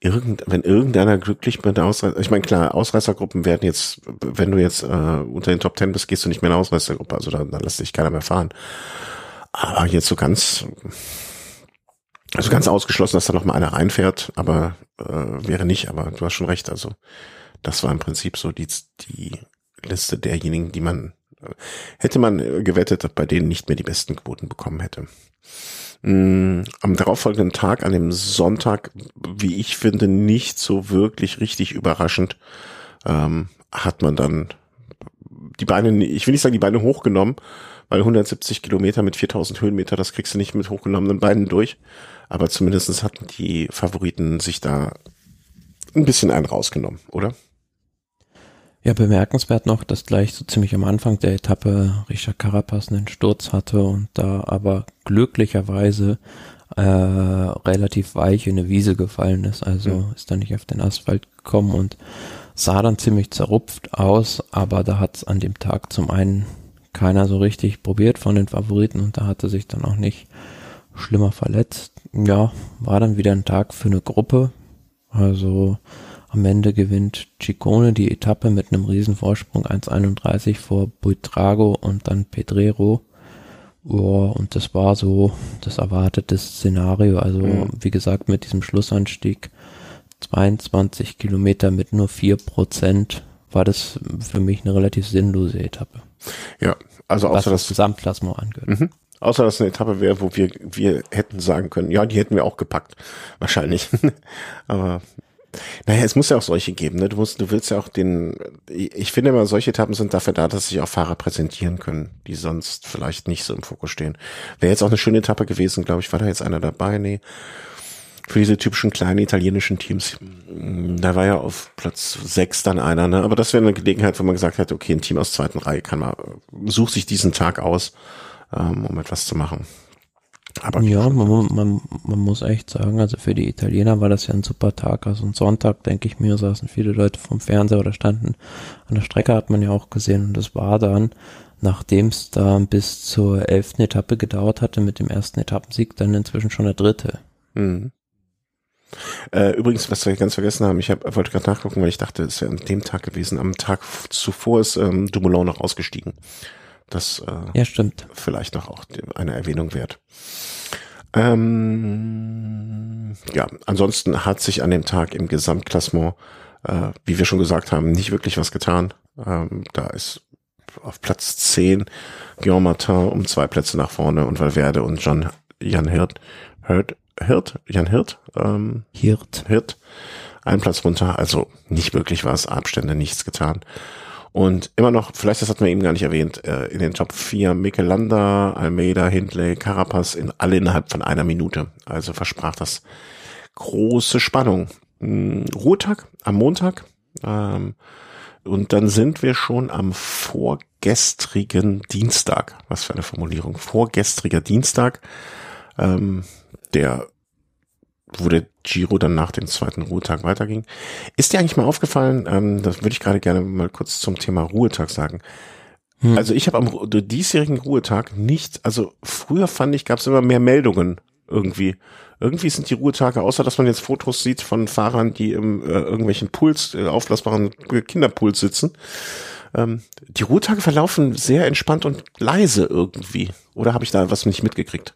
Irgend, wenn irgendeiner glücklich mit der Ausreißer, ich meine klar, Ausreißergruppen werden jetzt, wenn du jetzt äh, unter den Top Ten bist, gehst du nicht mehr in eine Ausreißergruppe, also da, da lässt sich keiner mehr fahren. Aber jetzt so ganz, also ganz ausgeschlossen, dass da noch mal einer reinfährt, aber äh, wäre nicht, aber du hast schon recht, also das war im Prinzip so die, die Liste derjenigen, die man, äh, hätte man gewettet, bei denen nicht mehr die besten Quoten bekommen hätte. Mm, am darauffolgenden Tag, an dem Sonntag, wie ich finde, nicht so wirklich richtig überraschend, ähm, hat man dann die Beine, ich will nicht sagen die Beine hochgenommen, weil 170 Kilometer mit 4000 Höhenmeter, das kriegst du nicht mit hochgenommenen Beinen durch. Aber zumindestens hatten die Favoriten sich da ein bisschen einen rausgenommen, oder? Ja, bemerkenswert noch, dass gleich so ziemlich am Anfang der Etappe Richard Carapaz einen Sturz hatte und da aber glücklicherweise äh, relativ weich in eine Wiese gefallen ist. Also mhm. ist da nicht auf den Asphalt gekommen und sah dann ziemlich zerrupft aus, aber da hat es an dem Tag zum einen keiner so richtig probiert von den Favoriten und da hatte sich dann auch nicht schlimmer verletzt. Ja, war dann wieder ein Tag für eine Gruppe. Also am Ende gewinnt Ciccone die Etappe mit einem riesen Vorsprung 1,31 vor Buitrago und dann Pedrero. Ja, und das war so das erwartete Szenario. Also mhm. wie gesagt, mit diesem Schlussanstieg 22 Kilometer mit nur vier Prozent war das für mich eine relativ sinnlose Etappe. Ja, also außer das Gesamtklassement angehört. Mhm. Außer dass es eine Etappe wäre, wo wir, wir hätten sagen können, ja, die hätten wir auch gepackt. Wahrscheinlich. Aber naja, es muss ja auch solche geben, ne? Du musst, du willst ja auch den, ich finde immer, solche Etappen sind dafür da, dass sich auch Fahrer präsentieren können, die sonst vielleicht nicht so im Fokus stehen. Wäre jetzt auch eine schöne Etappe gewesen, glaube ich, war da jetzt einer dabei, nee für diese typischen kleinen italienischen Teams. Da war ja auf Platz sechs dann einer, ne? Aber das wäre eine Gelegenheit, wo man gesagt hätte, okay, ein Team aus zweiten Reihe kann mal, sucht sich diesen Tag aus, ähm, um etwas zu machen. Aber ja, man, man, man muss echt sagen, also für die Italiener war das ja ein super Tag. Also ein Sonntag, denke ich mir, saßen viele Leute vom Fernseher oder standen an der Strecke, hat man ja auch gesehen. Und das war dann, nachdem es da bis zur elften Etappe gedauert hatte, mit dem ersten Etappensieg, dann inzwischen schon der dritte. Mhm. Äh, übrigens, was wir ganz vergessen haben, ich hab, wollte gerade nachgucken, weil ich dachte, es wäre an dem Tag gewesen. Am Tag zuvor ist ähm, Dumoulin noch ausgestiegen. Das äh, ja, stimmt. vielleicht noch auch eine Erwähnung wert. Ähm, ja, ansonsten hat sich an dem Tag im Gesamtklassement, äh, wie wir schon gesagt haben, nicht wirklich was getan. Ähm, da ist auf Platz 10 Guillaume Martin um zwei Plätze nach vorne und Valverde und John, Jan Hirt, Hirt, Hirt, Jan Hirt, ähm, Hirt. Hirt, ein Platz runter, also nicht wirklich was, Abstände, nichts getan. Und immer noch, vielleicht das hat man eben gar nicht erwähnt, äh, in den Top 4 Michelanda, Almeida, Hindley, Carapaz, in, alle innerhalb von einer Minute. Also versprach das große Spannung. Hm, Ruhetag am Montag. Ähm, und dann sind wir schon am vorgestrigen Dienstag. Was für eine Formulierung. Vorgestriger Dienstag. Ähm, der wo der Giro dann nach dem zweiten Ruhetag weiterging. Ist dir eigentlich mal aufgefallen, ähm, das würde ich gerade gerne mal kurz zum Thema Ruhetag sagen. Hm. Also ich habe am diesjährigen Ruhetag nicht, also früher fand ich, gab es immer mehr Meldungen irgendwie. Irgendwie sind die Ruhetage, außer dass man jetzt Fotos sieht von Fahrern, die im äh, irgendwelchen Puls, äh, aufblasbaren Kinderpools sitzen. Ähm, die Ruhetage verlaufen sehr entspannt und leise irgendwie. Oder habe ich da was nicht mitgekriegt?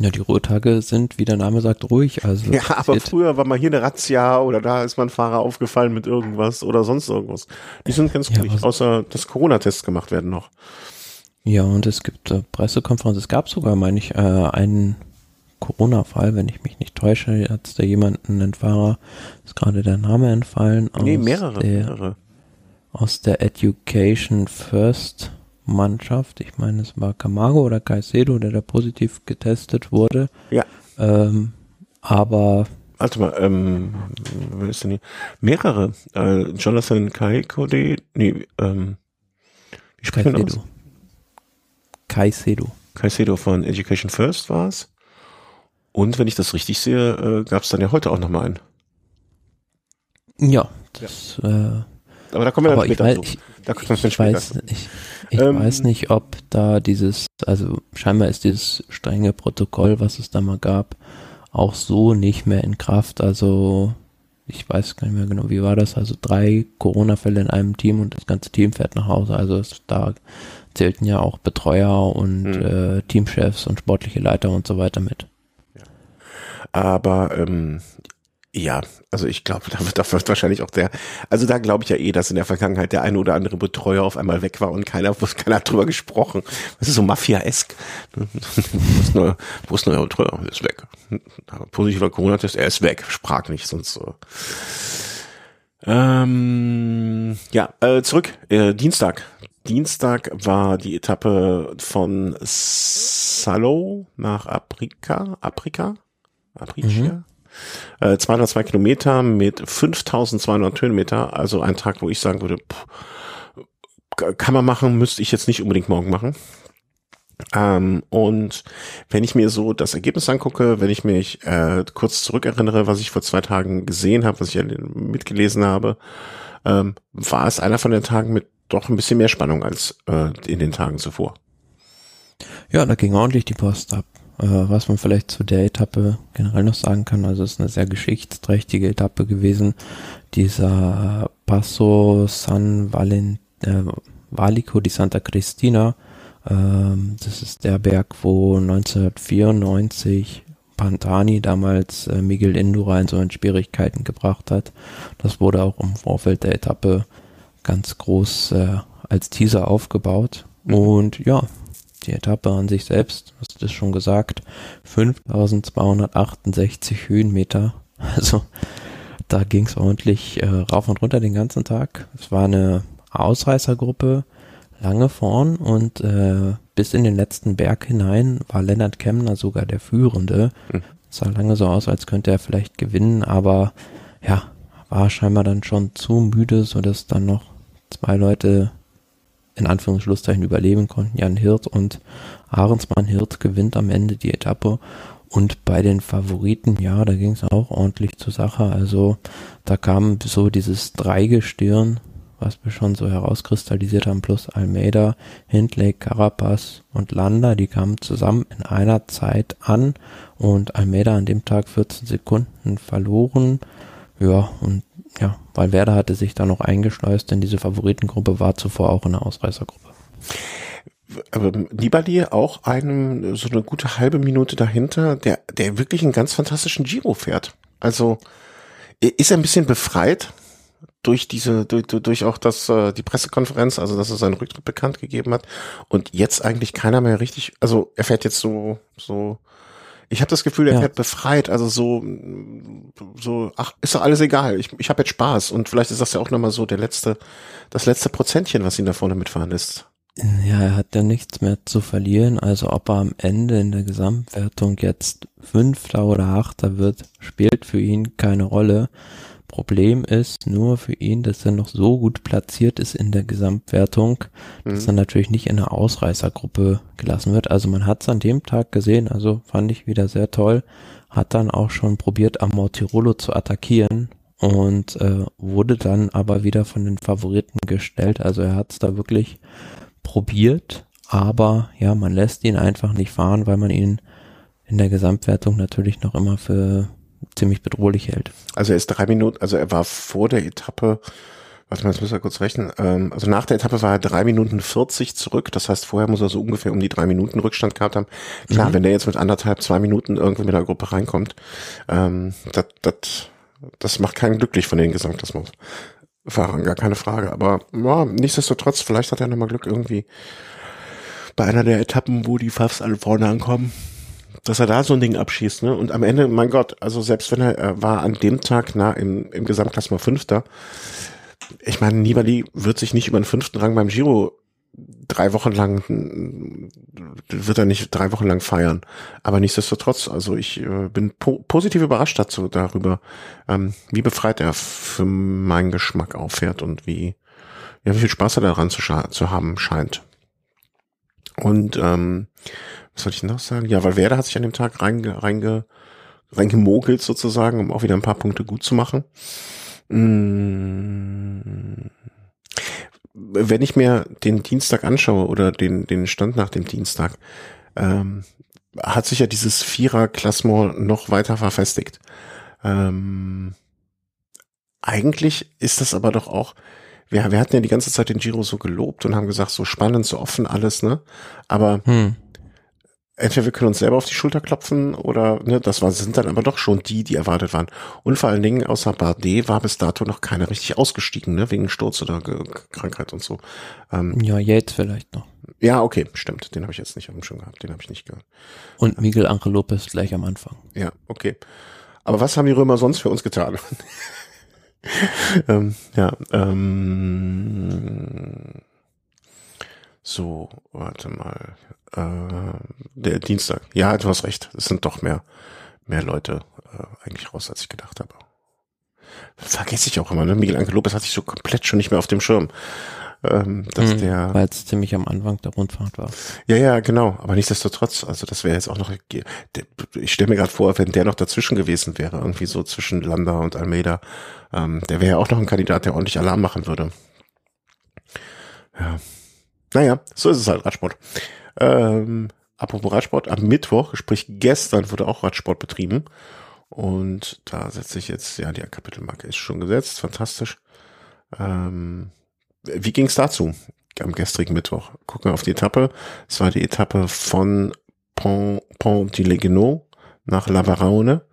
Ja, die Ruhetage sind, wie der Name sagt, ruhig. Also ja, aber früher war mal hier eine Razzia oder da ist mal ein Fahrer aufgefallen mit irgendwas oder sonst irgendwas. Die sind ganz ja, ruhig, außer dass Corona-Tests gemacht werden noch. Ja, und es gibt äh, Pressekonferenzen. Es gab sogar, meine ich, äh, einen Corona-Fall, wenn ich mich nicht täusche, hat da jemanden, einen Fahrer, ist gerade der Name entfallen. nee, mehrere, der, mehrere. Aus der Education First Mannschaft. Ich meine, es war Camargo oder Caicedo, der da positiv getestet wurde. Ja. Ähm, aber. Warte mal, ähm, wer ist denn hier? Mehrere. Äh, Jonathan Kaikode, nee, ähm, wie spricht man aus? Caicedo. Caicedo von Education First war es. Und wenn ich das richtig sehe, äh, gab es dann ja heute auch nochmal einen. Ja, das, ja. Äh, aber da kommen wir dann später ich, weiß, da kommen wir ich, weiß, ich, ich ähm, weiß nicht, ob da dieses, also scheinbar ist dieses strenge Protokoll, was es da mal gab, auch so nicht mehr in Kraft. Also ich weiß gar nicht mehr genau, wie war das? Also drei Corona-Fälle in einem Team und das ganze Team fährt nach Hause. Also es, da zählten ja auch Betreuer und hm. äh, Teamchefs und sportliche Leiter und so weiter mit. Ja. Aber ähm, ja, also ich glaube, da wird, da wird wahrscheinlich auch der, also da glaube ich ja eh, dass in der Vergangenheit der eine oder andere Betreuer auf einmal weg war und keiner, keiner hat drüber gesprochen. Das ist so Mafia-esk. wo ist neuer, Betreuer? Der ist weg. Positiver Corona-Test, er ist weg, sprach nicht, sonst so. Ähm, ja, äh, zurück, äh, Dienstag. Dienstag war die Etappe von Salo nach Aprika, Aprika, Apricia. Mhm. 202 äh, Kilometer mit 5200 Höhenmeter, also ein Tag, wo ich sagen würde, pff, kann man machen, müsste ich jetzt nicht unbedingt morgen machen. Ähm, und wenn ich mir so das Ergebnis angucke, wenn ich mich äh, kurz zurückerinnere, was ich vor zwei Tagen gesehen habe, was ich mitgelesen habe, ähm, war es einer von den Tagen mit doch ein bisschen mehr Spannung als äh, in den Tagen zuvor. Ja, da ging ordentlich die Post ab. Äh, was man vielleicht zu der Etappe generell noch sagen kann, also es ist eine sehr geschichtsträchtige Etappe gewesen. Dieser Passo San Valent, äh, Valico di Santa Cristina, ähm, das ist der Berg, wo 1994 Pantani damals äh, Miguel Indurain so in Schwierigkeiten gebracht hat. Das wurde auch im Vorfeld der Etappe ganz groß äh, als Teaser aufgebaut. Mhm. Und ja, die Etappe an sich selbst, hast du das schon gesagt, 5268 Höhenmeter. Also da ging es ordentlich äh, rauf und runter den ganzen Tag. Es war eine Ausreißergruppe, lange vorn und äh, bis in den letzten Berg hinein war Lennart Kemner sogar der Führende. Mhm. Sah lange so aus, als könnte er vielleicht gewinnen, aber ja, war scheinbar dann schon zu müde, sodass dann noch zwei Leute in Anführungsschlusszeichen überleben konnten. Jan Hirt und Ahrensmann Hirt gewinnt am Ende die Etappe. Und bei den Favoriten, ja, da ging es auch ordentlich zur Sache. Also da kam so dieses Dreigestirn, was wir schon so herauskristallisiert haben, plus Almeida, Hindley, Carapaz und Landa, die kamen zusammen in einer Zeit an und Almeida an dem Tag 14 Sekunden verloren. Ja, und ja, weil Werder hatte sich da noch eingeschleust, denn diese Favoritengruppe war zuvor auch in der Ausreißergruppe. Aber Nibali auch einem, so eine gute halbe Minute dahinter, der, der wirklich einen ganz fantastischen Giro fährt. Also, ist er ein bisschen befreit? durch diese, durch, durch auch das, äh, die Pressekonferenz, also dass er seinen Rücktritt bekannt gegeben hat und jetzt eigentlich keiner mehr richtig, also er fährt jetzt so, so, ich habe das Gefühl, er ja. fährt befreit, also so, so, ach, ist doch alles egal, ich, ich habe jetzt Spaß und vielleicht ist das ja auch nochmal so der letzte, das letzte Prozentchen, was ihn da vorne mitfahren lässt. Ja, er hat ja nichts mehr zu verlieren, also ob er am Ende in der Gesamtwertung jetzt Fünfter oder Achter wird, spielt für ihn keine Rolle. Problem ist nur für ihn, dass er noch so gut platziert ist in der Gesamtwertung, mhm. dass er natürlich nicht in der Ausreißergruppe gelassen wird. Also man hat es an dem Tag gesehen, also fand ich wieder sehr toll, hat dann auch schon probiert, Amortirolo zu attackieren und äh, wurde dann aber wieder von den Favoriten gestellt. Also er hat es da wirklich probiert, aber ja, man lässt ihn einfach nicht fahren, weil man ihn in der Gesamtwertung natürlich noch immer für ziemlich bedrohlich hält. Also er ist drei Minuten, also er war vor der Etappe, warte mal, jetzt müssen wir kurz rechnen, ähm, also nach der Etappe war er drei Minuten 40 zurück, das heißt vorher muss er so ungefähr um die drei Minuten Rückstand gehabt haben. Klar, mhm. wenn der jetzt mit anderthalb, zwei Minuten irgendwie mit der Gruppe reinkommt, ähm, das, das, das macht keinen glücklich von den Gesamtklassement-Fahrern, gar keine Frage. Aber ja, nichtsdestotrotz, vielleicht hat er nochmal Glück irgendwie bei einer der Etappen, wo die Fafs alle vorne ankommen dass er da so ein Ding abschießt, ne? Und am Ende, mein Gott, also selbst wenn er, er war an dem Tag na im, im Gesamtklassement Fünfter, ich meine, Nibali wird sich nicht über den fünften Rang beim Giro drei Wochen lang wird er nicht drei Wochen lang feiern. Aber nichtsdestotrotz, also ich äh, bin po positiv überrascht dazu darüber, ähm, wie befreit er für meinen Geschmack auffährt und wie ja wie viel Spaß er daran zu, zu haben scheint. Und ähm, was soll ich noch sagen? Ja, weil Werder hat sich an dem Tag reinge, reinge, reingemogelt sozusagen, um auch wieder ein paar Punkte gut zu machen. Mmh. Wenn ich mir den Dienstag anschaue oder den, den Stand nach dem Dienstag, ähm, hat sich ja dieses Vierer-Klassement noch weiter verfestigt. Ähm, eigentlich ist das aber doch auch, wir, wir hatten ja die ganze Zeit den Giro so gelobt und haben gesagt, so spannend, so offen alles, ne? Aber hm entweder wir können uns selber auf die Schulter klopfen oder ne, das war, sind dann aber doch schon die, die erwartet waren. Und vor allen Dingen außer Bardet war bis dato noch keiner richtig ausgestiegen, ne, wegen Sturz oder G Krankheit und so. Ähm, ja, jetzt vielleicht noch. Ja, okay, stimmt. Den habe ich jetzt nicht auf dem Schirm gehabt. Den habe ich nicht gehört. Und Miguel Angel Lopez gleich am Anfang. Ja, okay. Aber was haben die Römer sonst für uns getan? ähm, ja, ähm, so, warte mal. Äh, der Dienstag. Ja, du hast recht. Es sind doch mehr, mehr Leute äh, eigentlich raus, als ich gedacht habe. Vergesse ich auch immer, ne? Miguel Angel Lopez hatte ich so komplett schon nicht mehr auf dem Schirm. Ähm, dass hm, der. Weil es ziemlich am Anfang der Rundfahrt war. Ja, ja, genau. Aber nichtsdestotrotz, also das wäre jetzt auch noch. Ich stelle mir gerade vor, wenn der noch dazwischen gewesen wäre, irgendwie so zwischen Landa und Almeida, ähm, der wäre ja auch noch ein Kandidat, der ordentlich Alarm machen würde. Ja. Naja, so ist es halt Radsport. Ähm, apropos Radsport, am Mittwoch, sprich gestern, wurde auch Radsport betrieben. Und da setze ich jetzt, ja, die Kapitelmarke ist schon gesetzt, fantastisch. Ähm, wie ging es dazu am gestrigen Mittwoch? Gucken wir auf die Etappe. Es war die Etappe von Pont, Pont nach Lavarone.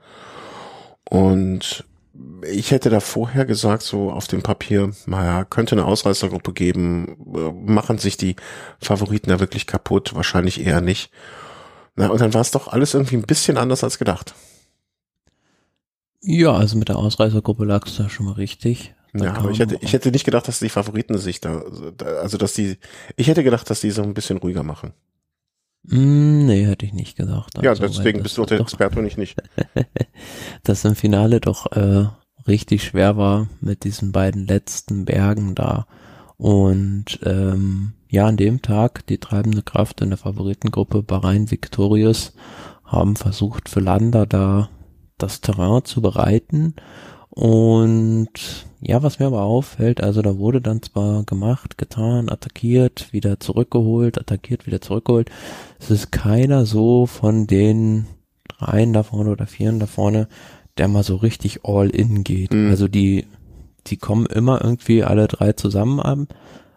Und ich hätte da vorher gesagt, so auf dem Papier, naja, könnte eine Ausreißergruppe geben, äh, machen sich die Favoriten da wirklich kaputt? Wahrscheinlich eher nicht. Na, und dann war es doch alles irgendwie ein bisschen anders als gedacht. Ja, also mit der Ausreißergruppe lag es da schon mal richtig. Da ja, aber ich hätte, ich hätte nicht gedacht, dass die Favoriten sich da, also dass die, ich hätte gedacht, dass die so ein bisschen ruhiger machen. Mm, nee, hätte ich nicht gesagt. Also, ja, deswegen bist du der Experte und ich nicht. dass im Finale doch äh, richtig schwer war mit diesen beiden letzten Bergen da. Und ähm, ja, an dem Tag die treibende Kraft in der Favoritengruppe Bahrain Victorious haben versucht für Landa da das Terrain zu bereiten. Und ja, was mir aber auffällt, also da wurde dann zwar gemacht, getan, attackiert, wieder zurückgeholt, attackiert, wieder zurückgeholt. Es ist keiner so von den dreien da vorne oder vieren da vorne, der mal so richtig all in geht. Mhm. Also die, die kommen immer irgendwie alle drei zusammen an.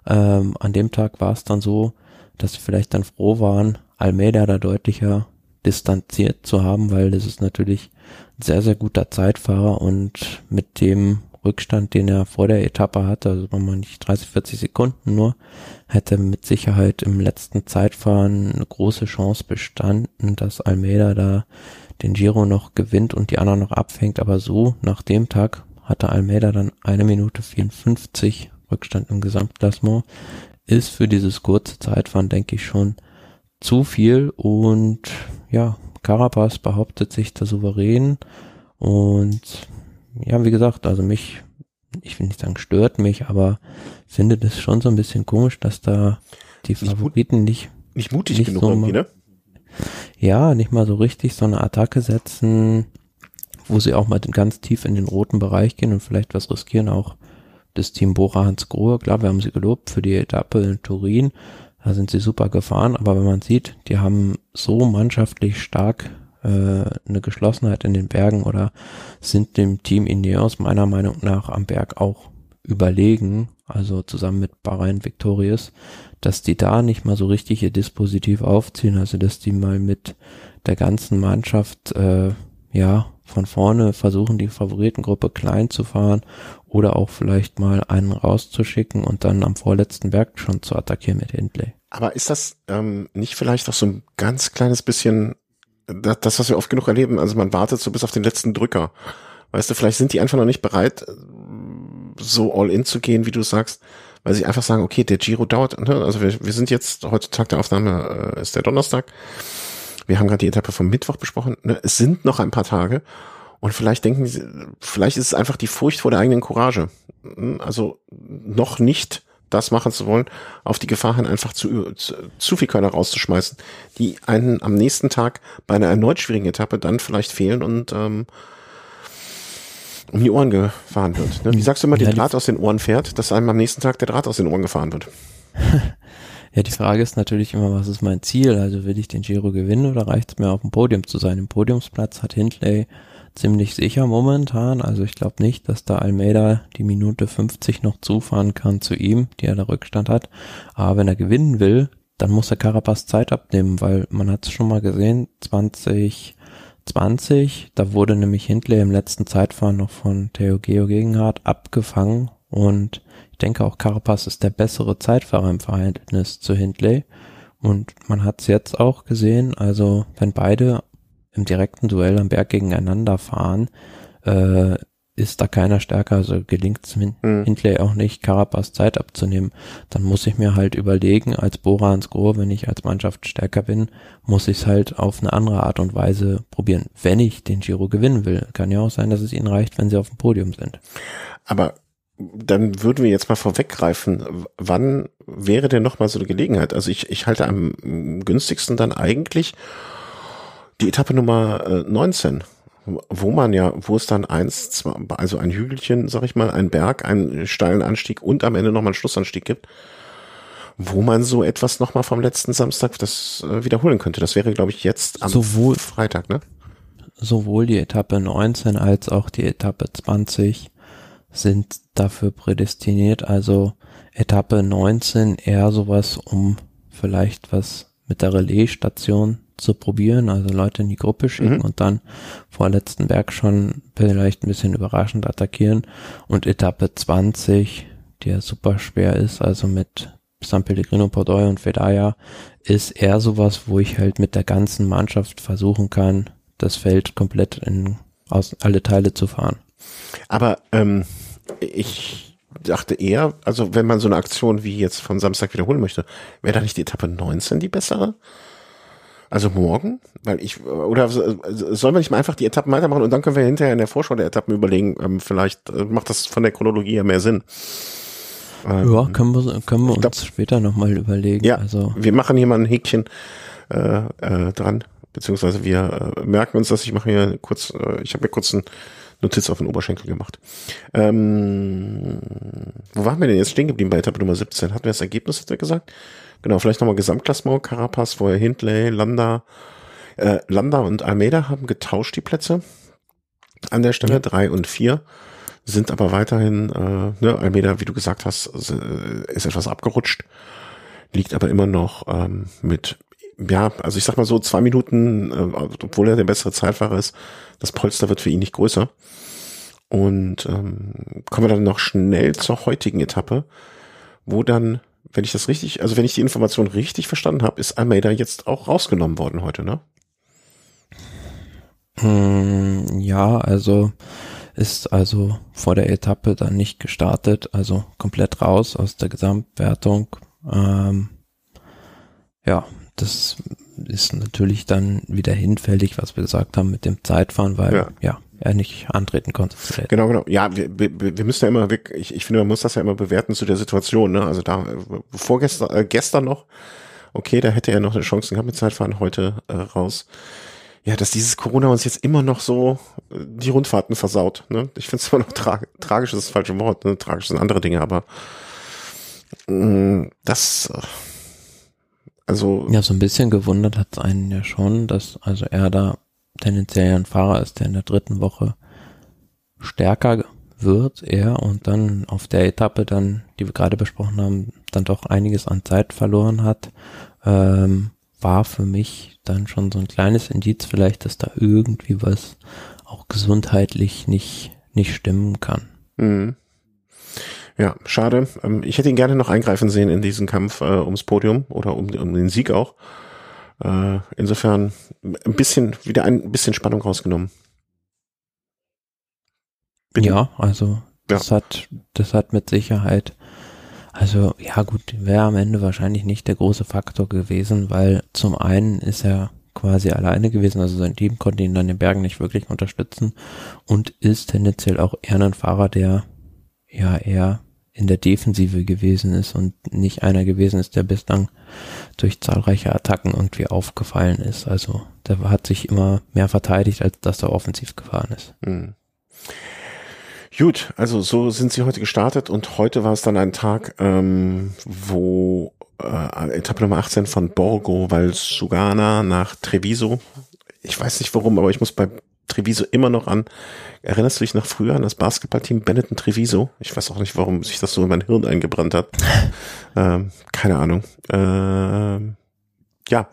Ähm, an dem Tag war es dann so, dass sie vielleicht dann froh waren, Almeida da deutlicher distanziert zu haben, weil das ist natürlich sehr, sehr guter Zeitfahrer und mit dem Rückstand, den er vor der Etappe hatte, also nochmal nicht 30, 40 Sekunden nur, hätte mit Sicherheit im letzten Zeitfahren eine große Chance bestanden, dass Almeida da den Giro noch gewinnt und die anderen noch abfängt. Aber so, nach dem Tag hatte Almeida dann eine Minute 54 Rückstand im Gesamtklassement. Ist für dieses kurze Zeitfahren, denke ich, schon zu viel und ja, Carapaz behauptet sich da souverän. Und ja, wie gesagt, also mich, ich will nicht sagen stört mich, aber finde das schon so ein bisschen komisch, dass da die Favoriten nicht, nicht mutig nicht genug so irgendwie, ne? Ja, nicht mal so richtig so eine Attacke setzen, wo sie auch mal ganz tief in den roten Bereich gehen und vielleicht was riskieren, auch das Team Bora Hans Grohe, klar, wir haben sie gelobt für die Etappe in Turin, da sind sie super gefahren, aber wenn man sieht, die haben so mannschaftlich stark äh, eine Geschlossenheit in den Bergen oder sind dem Team Ineos meiner Meinung nach am Berg auch überlegen, also zusammen mit Bahrain Victorious, dass die da nicht mal so richtig ihr Dispositiv aufziehen, also dass die mal mit der ganzen Mannschaft äh, ja von vorne versuchen, die Favoritengruppe klein zu fahren oder auch vielleicht mal einen rauszuschicken und dann am vorletzten Berg schon zu attackieren mit Hindley. Aber ist das ähm, nicht vielleicht auch so ein ganz kleines bisschen das, was wir oft genug erleben, also man wartet so bis auf den letzten Drücker. Weißt du, vielleicht sind die einfach noch nicht bereit, so all in zu gehen, wie du sagst, weil sie einfach sagen, okay, der Giro dauert, ne? also wir, wir sind jetzt, heute Tag der Aufnahme äh, ist der Donnerstag, wir haben gerade die Etappe vom Mittwoch besprochen, ne? es sind noch ein paar Tage und vielleicht denken sie, vielleicht ist es einfach die Furcht vor der eigenen Courage, hm? also noch nicht das machen zu wollen, auf die Gefahr hin, einfach zu, zu, zu viel Körner rauszuschmeißen, die einen am nächsten Tag bei einer erneut schwierigen Etappe dann vielleicht fehlen und ähm, um die Ohren gefahren wird. Ne? Wie sagst du immer, ja, der Draht aus den Ohren fährt, dass einem am nächsten Tag der Draht aus den Ohren gefahren wird? Ja, die Frage ist natürlich immer, was ist mein Ziel? Also will ich den Giro gewinnen oder reicht es mir auf dem Podium zu sein? Im Podiumsplatz hat Hindley ziemlich sicher momentan. Also ich glaube nicht, dass da Almeida die Minute 50 noch zufahren kann zu ihm, die er da Rückstand hat. Aber wenn er gewinnen will, dann muss der Carapaz Zeit abnehmen, weil man hat es schon mal gesehen, 2020, da wurde nämlich Hindley im letzten Zeitfahren noch von Theo Geo Gegenhardt abgefangen und ich denke auch Carapaz ist der bessere Zeitfahrer im Verhältnis zu Hindley. Und man hat es jetzt auch gesehen, also wenn beide im direkten Duell am Berg gegeneinander fahren, äh, ist da keiner stärker, also gelingt es mhm. Hindley auch nicht, Carapaz Zeit abzunehmen, dann muss ich mir halt überlegen, als Bora ans Grohe, wenn ich als Mannschaft stärker bin, muss ich es halt auf eine andere Art und Weise probieren, wenn ich den Giro gewinnen will. Kann ja auch sein, dass es ihnen reicht, wenn sie auf dem Podium sind. Aber dann würden wir jetzt mal vorweggreifen, wann wäre denn nochmal so eine Gelegenheit? Also ich, ich halte am günstigsten dann eigentlich die Etappe Nummer äh, 19, wo man ja, wo es dann eins, zwei, also ein Hügelchen, sag ich mal, ein Berg, einen steilen Anstieg und am Ende nochmal einen Schlussanstieg gibt, wo man so etwas nochmal vom letzten Samstag das äh, wiederholen könnte. Das wäre, glaube ich, jetzt am sowohl, Freitag, ne? Sowohl die Etappe 19 als auch die Etappe 20 sind dafür prädestiniert. Also Etappe 19 eher sowas, um vielleicht was mit der Relaisstation zu probieren, also Leute in die Gruppe schicken mhm. und dann vor letzten Berg schon vielleicht ein bisschen überraschend attackieren und Etappe 20, die ja super schwer ist, also mit San Pellegrino, Pordoy und Fedaya, ist eher sowas, wo ich halt mit der ganzen Mannschaft versuchen kann, das Feld komplett in aus alle Teile zu fahren. Aber ähm, ich dachte eher, also wenn man so eine Aktion wie jetzt von Samstag wiederholen möchte, wäre da nicht die Etappe 19 die bessere? Also morgen? Weil ich, oder sollen wir nicht mal einfach die Etappen weitermachen und dann können wir hinterher in der Vorschau der Etappen überlegen, ähm, vielleicht äh, macht das von der Chronologie her mehr Sinn. Ähm, ja, können wir, können wir uns glaub, später nochmal überlegen. Ja, also. wir machen hier mal ein Häkchen äh, äh, dran, beziehungsweise wir äh, merken uns das. Ich mache hier kurz, äh, ich habe mir kurz ein Notiz auf den Oberschenkel gemacht. Ähm, wo waren wir denn jetzt stehen geblieben bei Etappe Nummer 17? Hatten wir das Ergebnis, hat er gesagt? Genau, vielleicht nochmal Gesamtklassement, Carapaz, vorher Hindley, Landa, äh, Landa und Almeida haben getauscht die Plätze an der Stelle, ja. drei und vier sind aber weiterhin, äh, ne, Almeida, wie du gesagt hast, äh, ist etwas abgerutscht, liegt aber immer noch ähm, mit, ja, also ich sag mal so zwei Minuten, äh, obwohl er der bessere Zeitfahrer ist, das Polster wird für ihn nicht größer. Und ähm, kommen wir dann noch schnell zur heutigen Etappe, wo dann, wenn ich das richtig, also wenn ich die Information richtig verstanden habe, ist Almeida jetzt auch rausgenommen worden heute, ne? Hm, ja, also ist also vor der Etappe dann nicht gestartet, also komplett raus aus der Gesamtwertung. Ähm, ja, das ist natürlich dann wieder hinfällig, was wir gesagt haben mit dem Zeitfahren, weil ja, ja er nicht antreten konnte. Genau, genau. Ja, wir, wir, wir müssen ja immer, ich, ich finde, man muss das ja immer bewerten zu der Situation. Ne? Also da vorgestern, äh, gestern noch, okay, da hätte er noch eine Chance gehabt mit Zeitfahren, heute äh, raus. Ja, dass dieses Corona uns jetzt immer noch so äh, die Rundfahrten versaut. Ne? Ich finde es immer noch tra tragisch, das ist das falsche Wort. Ne? Tragisch sind andere Dinge, aber mh, mm, das äh, also. Ja, so ein bisschen gewundert hat es einen ja schon, dass also er da tendenziell ein Fahrer ist, der in der dritten Woche stärker wird, er und dann auf der Etappe dann, die wir gerade besprochen haben, dann doch einiges an Zeit verloren hat, ähm, war für mich dann schon so ein kleines Indiz vielleicht, dass da irgendwie was auch gesundheitlich nicht, nicht stimmen kann. Mhm. Ja, schade. Ähm, ich hätte ihn gerne noch eingreifen sehen in diesen Kampf äh, ums Podium oder um, um den Sieg auch. Äh, insofern ein bisschen, wieder ein bisschen Spannung rausgenommen. Bitte? Ja, also das ja. hat, das hat mit Sicherheit, also ja gut, wäre am Ende wahrscheinlich nicht der große Faktor gewesen, weil zum einen ist er quasi alleine gewesen, also sein Team konnte ihn dann in den Bergen nicht wirklich unterstützen und ist tendenziell auch eher ein Fahrer, der ja eher in der Defensive gewesen ist und nicht einer gewesen ist, der bislang durch zahlreiche Attacken irgendwie aufgefallen ist. Also der hat sich immer mehr verteidigt, als dass er offensiv gefahren ist. Mhm. Gut, also so sind sie heute gestartet und heute war es dann ein Tag, ähm, wo äh, Etappe Nummer 18 von Borgo Valsugana nach Treviso. Ich weiß nicht warum, aber ich muss bei Treviso immer noch an. Erinnerst du dich noch früher an das Basketballteam Benetton Treviso? Ich weiß auch nicht, warum sich das so in mein Hirn eingebrannt hat. ähm, keine Ahnung. Ähm, ja,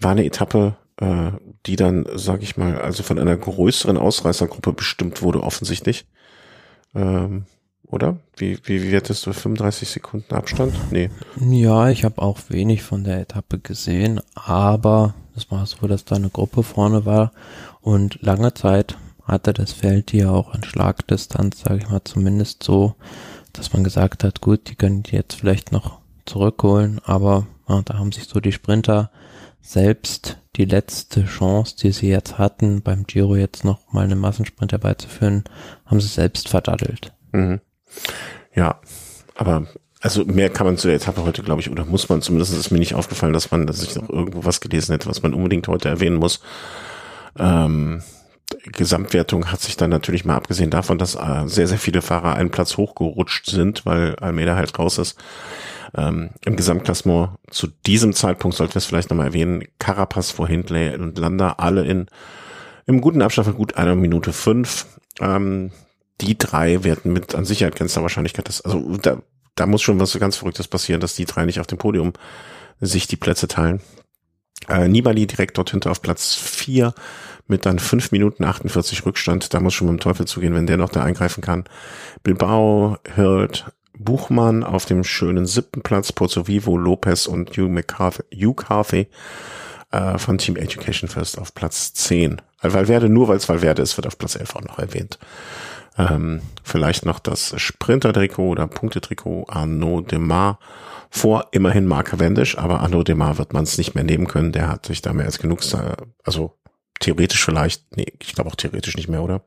war eine Etappe, äh, die dann, sag ich mal, also von einer größeren Ausreißergruppe bestimmt wurde, offensichtlich. Ähm, oder? Wie, wie, wie wertest du 35 Sekunden Abstand? Nee. Ja, ich habe auch wenig von der Etappe gesehen, aber es war so, dass da eine Gruppe vorne war und lange Zeit hatte das Feld hier auch an Schlagdistanz, sage ich mal, zumindest so, dass man gesagt hat, gut, die können die jetzt vielleicht noch zurückholen, aber ja, da haben sich so die Sprinter selbst die letzte Chance, die sie jetzt hatten, beim Giro jetzt noch mal einen Massensprint herbeizuführen, haben sie selbst verdattelt. Mhm. Ja, aber also mehr kann man zu der Etappe heute, glaube ich, oder muss man, zumindest ist mir nicht aufgefallen, dass man, dass ich noch irgendwo was gelesen hätte, was man unbedingt heute erwähnen muss. Ähm, Gesamtwertung hat sich dann natürlich mal abgesehen davon, dass äh, sehr, sehr viele Fahrer einen Platz hochgerutscht sind, weil Almeida halt raus ist. Ähm, Im Gesamtklassement zu diesem Zeitpunkt sollten wir es vielleicht nochmal erwähnen, Carapaz vor Hindley und Landa alle in im guten Abstand von gut einer Minute fünf. Ähm, die drei werden mit an Sicherheit grenzender Wahrscheinlichkeit, dass, also da, da muss schon was ganz Verrücktes passieren, dass die drei nicht auf dem Podium sich die Plätze teilen. Äh, Nibali direkt dort hinter auf Platz vier mit dann fünf Minuten 48 Rückstand. Da muss schon mit dem Teufel zugehen, wenn der noch da eingreifen kann. Bilbao, Hirt, Buchmann auf dem schönen siebten Platz, Porto Vivo, Lopez und Hugh McCarthy, Hugh Carthy äh, von Team Education First auf Platz 10. Valverde, nur weil es Valverde ist, wird auf Platz 11 auch noch erwähnt. Ähm, vielleicht noch das Sprinter-Trikot oder Punktetrikot Arnaud Demar vor immerhin Mark Cavendish, aber Arnaud Demar wird man es nicht mehr nehmen können. Der hat sich da mehr als genug, also theoretisch vielleicht, nee, ich glaube auch theoretisch nicht mehr, oder?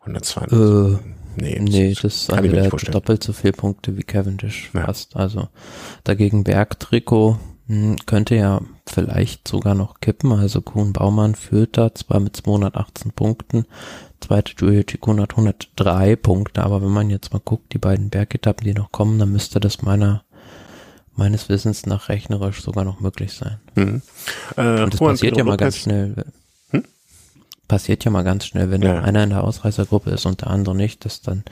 102. Äh, nee, nee, das ist also der doppelt so viele Punkte wie Cavendish ja. fast. Also dagegen Bergtrikot hm, könnte ja vielleicht sogar noch kippen. Also Kuhn Baumann führt da zwar mit 218 Punkten, zweite Ciccone hat 103 Punkte, aber wenn man jetzt mal guckt, die beiden Bergetappen, die noch kommen, dann müsste das meiner meines Wissens nach rechnerisch sogar noch möglich sein. Mhm. Äh, Und das passiert ja mal ganz schnell. Hm? Passiert ja mal ganz schnell, wenn ja. einer in der Ausreißergruppe ist und der andere nicht, dass dann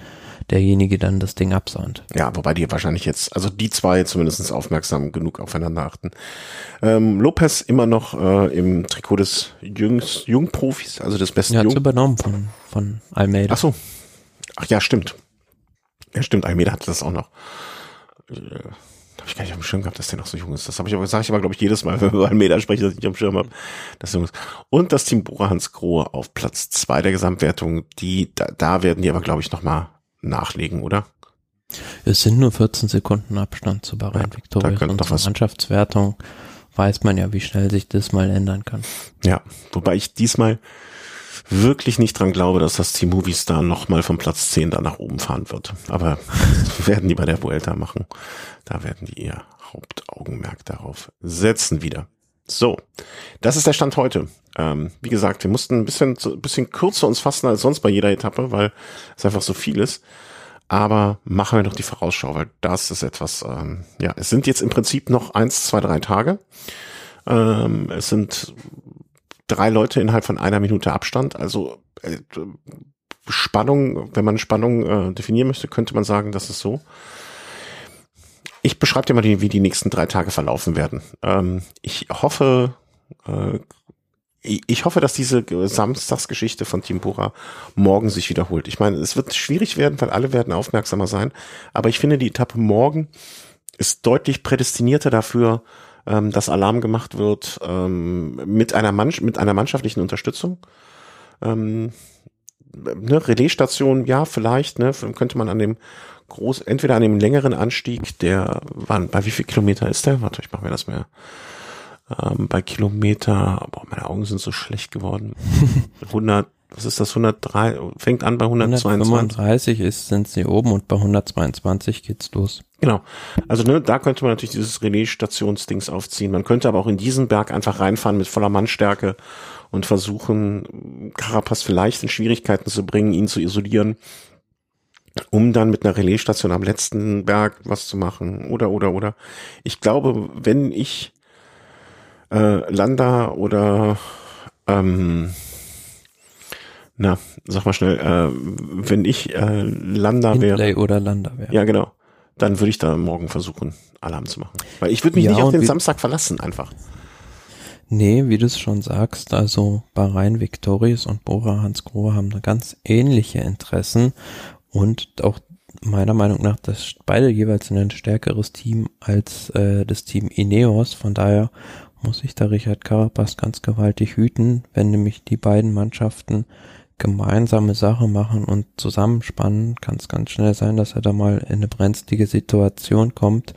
derjenige dann das Ding absahnt. Ja, wobei die wahrscheinlich jetzt, also die zwei zumindest aufmerksam genug aufeinander achten. Ähm, Lopez immer noch äh, im Trikot des Jüngs, Jungprofis, also des besten Ja, Jung übernommen von, von Almeida. Ach so. Ach ja, stimmt. Ja, stimmt, Almeida hatte das auch noch. Äh, habe ich gar nicht auf dem Schirm gehabt, dass der noch so jung ist. Das habe ich aber, sage ich aber, glaube ich, jedes Mal, wenn wir über Almeida sprechen, dass ich nicht auf dem Schirm habe, dass jung ist. Und das Team Bora Hans Grohe auf Platz zwei der Gesamtwertung, die, da, da werden die aber, glaube ich, nochmal nachlegen, oder? Es sind nur 14 Sekunden Abstand zu Bahrain ja, Victorious und zur Mannschaftswertung weiß man ja, wie schnell sich das mal ändern kann. Ja, wobei ich diesmal wirklich nicht dran glaube, dass das Team Movistar nochmal vom Platz 10 da nach oben fahren wird. Aber werden die bei der Vuelta machen. Da werden die ihr Hauptaugenmerk darauf setzen wieder. So, das ist der Stand heute. Ähm, wie gesagt, wir mussten ein bisschen, ein bisschen kürzer uns fassen als sonst bei jeder Etappe, weil es einfach so viel ist. Aber machen wir noch die Vorausschau, weil das ist etwas, ähm, ja, es sind jetzt im Prinzip noch eins, zwei, drei Tage. Ähm, es sind drei Leute innerhalb von einer Minute Abstand. Also äh, Spannung, wenn man Spannung äh, definieren möchte, könnte man sagen, das ist so. Ich beschreibe dir mal, die, wie die nächsten drei Tage verlaufen werden. Ähm, ich hoffe, äh, ich hoffe, dass diese Samstagsgeschichte von Timbura morgen sich wiederholt. Ich meine, es wird schwierig werden, weil alle werden aufmerksamer sein. Aber ich finde, die Etappe morgen ist deutlich prädestinierter dafür, ähm, dass Alarm gemacht wird ähm, mit einer Mann mit einer mannschaftlichen Unterstützung. Ähm, ne, Relaisstation, ja, vielleicht, ne, könnte man an dem groß, entweder an dem längeren Anstieg, der, wann, bei wie viel Kilometer ist der? Warte, ich mache mir das mehr. Ähm, bei Kilometer, boah, meine Augen sind so schlecht geworden. 100, was ist das, 103, fängt an bei 122. 135 ist, sind sie oben und bei 122 geht's los. Genau. Also ne, da könnte man natürlich dieses Relais-Stationsdings aufziehen. Man könnte aber auch in diesen Berg einfach reinfahren mit voller Mannstärke und versuchen, Carapaz vielleicht in Schwierigkeiten zu bringen, ihn zu isolieren, um dann mit einer Relaisstation am letzten Berg was zu machen. Oder, oder, oder. Ich glaube, wenn ich äh, Landa oder ähm, na, sag mal schnell, äh, wenn ich äh, Landa Hindley wäre. oder Landa wäre. Ja, genau dann würde ich da morgen versuchen, Alarm zu machen. Weil ich würde mich ja, nicht auf den Samstag verlassen, einfach. Nee, wie du es schon sagst, also Bahrain Victorious und Bora Hansgrohe haben da ganz ähnliche Interessen und auch meiner Meinung nach das beide jeweils ein stärkeres Team als äh, das Team Ineos. Von daher muss sich da Richard Carapaz ganz gewaltig hüten, wenn nämlich die beiden Mannschaften gemeinsame Sache machen und zusammenspannen, kann es ganz schnell sein, dass er da mal in eine brenzlige Situation kommt.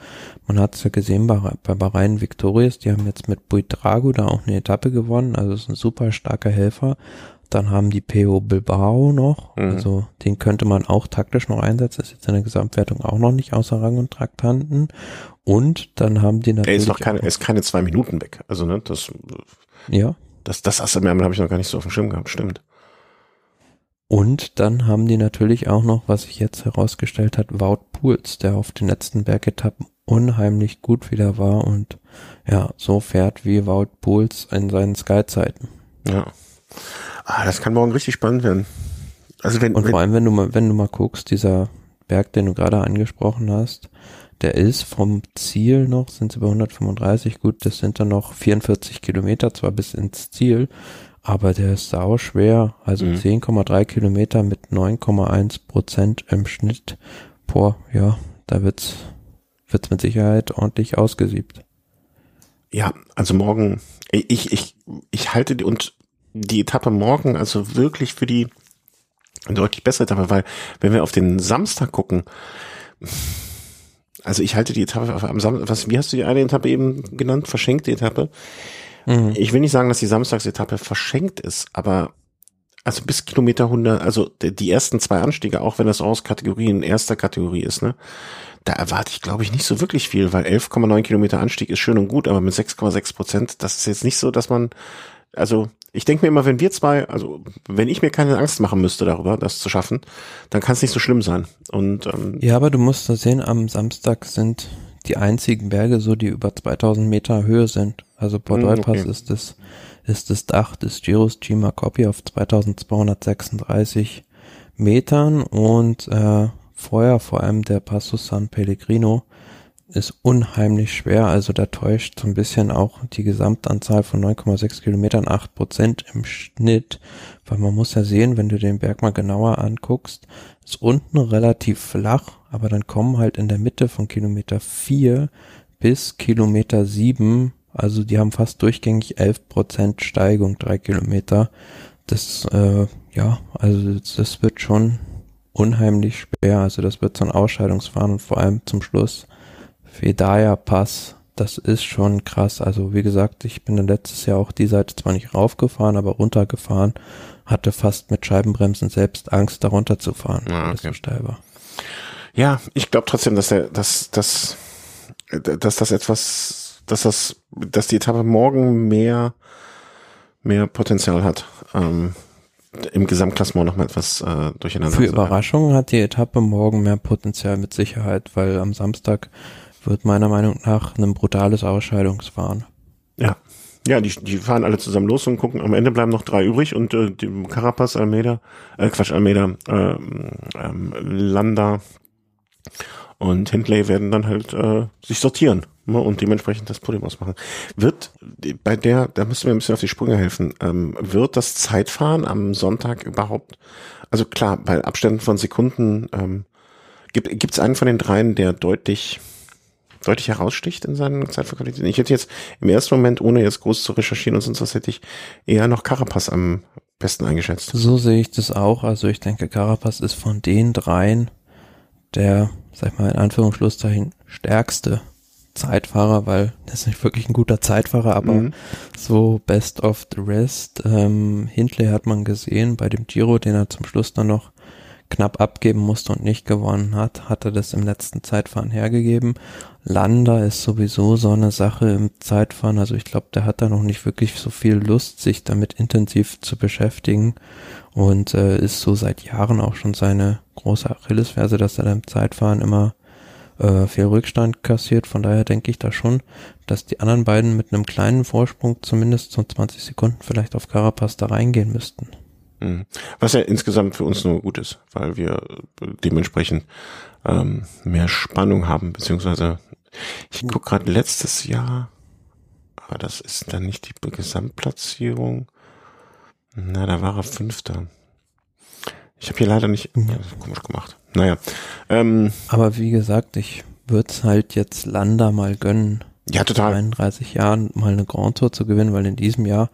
Man hat es ja gesehen bei, bei Bahrain Victorious, die haben jetzt mit Buitrago da auch eine Etappe gewonnen, also ist ein super starker Helfer. Dann haben die PO Bilbao noch, mhm. also den könnte man auch taktisch noch einsetzen, ist jetzt in der Gesamtwertung auch noch nicht außer Rang und Traktanten. Und dann haben die natürlich. Er ist noch keine, er ist keine zwei Minuten weg. Also, ne, das. Ja. Das, das Assemblem habe ich noch gar nicht so auf dem Schirm gehabt, stimmt. Und dann haben die natürlich auch noch, was sich jetzt herausgestellt hat, Wout Pools, der auf den letzten Bergetappen unheimlich gut wieder war und ja, so fährt wie Wout Pools in seinen Sky-Zeiten. Ja. Ah, das kann morgen richtig spannend werden. Also wenn, und wenn, vor allem, wenn du mal, wenn du mal guckst, dieser Berg, den du gerade angesprochen hast, der ist vom Ziel noch, sind sie bei 135, gut, das sind dann noch 44 Kilometer, zwar bis ins Ziel, aber der ist sau schwer. Also mhm. 10,3 Kilometer mit 9,1 Prozent im Schnitt. Boah, ja, da wird's, wird's mit Sicherheit ordentlich ausgesiebt. Ja, also morgen, ich, ich, ich halte die, und die Etappe morgen also wirklich für die deutlich bessere Etappe, weil wenn wir auf den Samstag gucken, also ich halte die Etappe am Samstag, was, wie hast du die eine Etappe eben genannt? Verschenkte Etappe. Mhm. Ich will nicht sagen, dass die Samstagsetappe verschenkt ist, aber also bis Kilometer 100, also die ersten zwei Anstiege, auch wenn das aus Kategorien erster Kategorie ist, ne, da erwarte ich, glaube ich, nicht so wirklich viel, weil 11,9 Kilometer Anstieg ist schön und gut, aber mit 6,6 Prozent, das ist jetzt nicht so, dass man, also ich denke mir immer, wenn wir zwei, also wenn ich mir keine Angst machen müsste darüber, das zu schaffen, dann kann es nicht so schlimm sein. Und ähm, ja, aber du musst da sehen, am Samstag sind die einzigen Berge so, die über 2000 Meter Höhe sind. Also Port mm, okay. ist das, ist das Dach des Giros Cima Coppi auf 2236 Metern und äh, vorher vor allem der Passo San Pellegrino ist unheimlich schwer. Also da täuscht so ein bisschen auch die Gesamtanzahl von 9,6 Kilometern 8 Prozent im Schnitt. Weil man muss ja sehen, wenn du den Berg mal genauer anguckst, ist unten relativ flach, aber dann kommen halt in der Mitte von Kilometer 4 bis Kilometer 7, also die haben fast durchgängig 11 Prozent Steigung, drei Kilometer. Das, äh, ja, also das wird schon unheimlich schwer. Also das wird so ein Ausscheidungsfahren und vor allem zum Schluss Fedaya Pass, das ist schon krass. Also wie gesagt, ich bin letztes Jahr auch die Seite zwar nicht raufgefahren, aber runtergefahren, hatte fast mit Scheibenbremsen selbst Angst, darunter zu fahren, ah, okay. so steil war. Ja, ich glaube trotzdem, dass der, dass, dass, dass das etwas, dass das, dass die Etappe morgen mehr, mehr Potenzial hat. Ähm, im Gesamtklassement noch mal etwas äh, durcheinander. Für Überraschungen hat die Etappe morgen mehr Potenzial mit Sicherheit, weil am Samstag wird meiner Meinung nach ein brutales Ausscheidungsfahren. Ja. Ja, die, die fahren alle zusammen los und gucken, am Ende bleiben noch drei übrig und äh, Carapaz, Almeida, äh, Quatsch, Almeida, äh, ähm, Landa und Hindley werden dann halt äh, sich sortieren ne, und dementsprechend das Podium ausmachen. Wird bei der, da müssen wir ein bisschen auf die Sprünge helfen, ähm, wird das Zeitfahren am Sonntag überhaupt, also klar, bei Abständen von Sekunden, ähm, gibt es einen von den dreien, der deutlich deutlich heraussticht in seinen Zeitverqualitäten. Ich hätte jetzt im ersten Moment, ohne jetzt groß zu recherchieren und sonst was, hätte ich eher noch Carapaz am besten eingeschätzt. So sehe ich das auch. Also ich denke, Carapaz ist von den dreien der, sag ich mal, in Anführungsschlusszeichen stärkste Zeitfahrer, weil er ist nicht wirklich ein guter Zeitfahrer, aber mhm. so best of the rest. Ähm, Hindley hat man gesehen bei dem Giro, den er zum Schluss dann noch knapp abgeben musste und nicht gewonnen hat, hat er das im letzten Zeitfahren hergegeben. Landa ist sowieso so eine Sache im Zeitfahren, also ich glaube, der hat da noch nicht wirklich so viel Lust, sich damit intensiv zu beschäftigen und äh, ist so seit Jahren auch schon seine große Achillesferse, dass er im Zeitfahren immer äh, viel Rückstand kassiert. Von daher denke ich da schon, dass die anderen beiden mit einem kleinen Vorsprung zumindest so 20 Sekunden vielleicht auf Carapaz da reingehen müssten. Mhm. Was ja insgesamt für uns nur gut ist, weil wir dementsprechend ähm, mehr Spannung haben, beziehungsweise ich gucke gerade letztes Jahr, aber das ist dann nicht die Gesamtplatzierung. Na, da war er Fünfter. Ich habe hier leider nicht ja, komisch gemacht. Naja. Ähm, aber wie gesagt, ich würde es halt jetzt Landa mal gönnen. Ja, total. 31 Jahren mal eine Grand Tour zu gewinnen, weil in diesem Jahr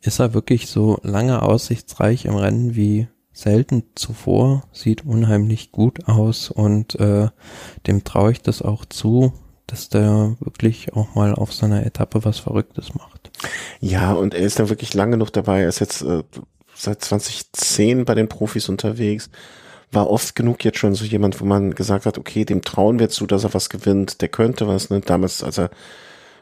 ist er wirklich so lange aussichtsreich im Rennen wie selten zuvor, sieht unheimlich gut aus und äh, dem traue ich das auch zu, dass der wirklich auch mal auf seiner Etappe was Verrücktes macht. Ja, und er ist da wirklich lange noch dabei. Er ist jetzt äh, seit 2010 bei den Profis unterwegs. War oft genug jetzt schon so jemand, wo man gesagt hat, okay, dem trauen wir zu, dass er was gewinnt. Der könnte was, ne? Damals, als er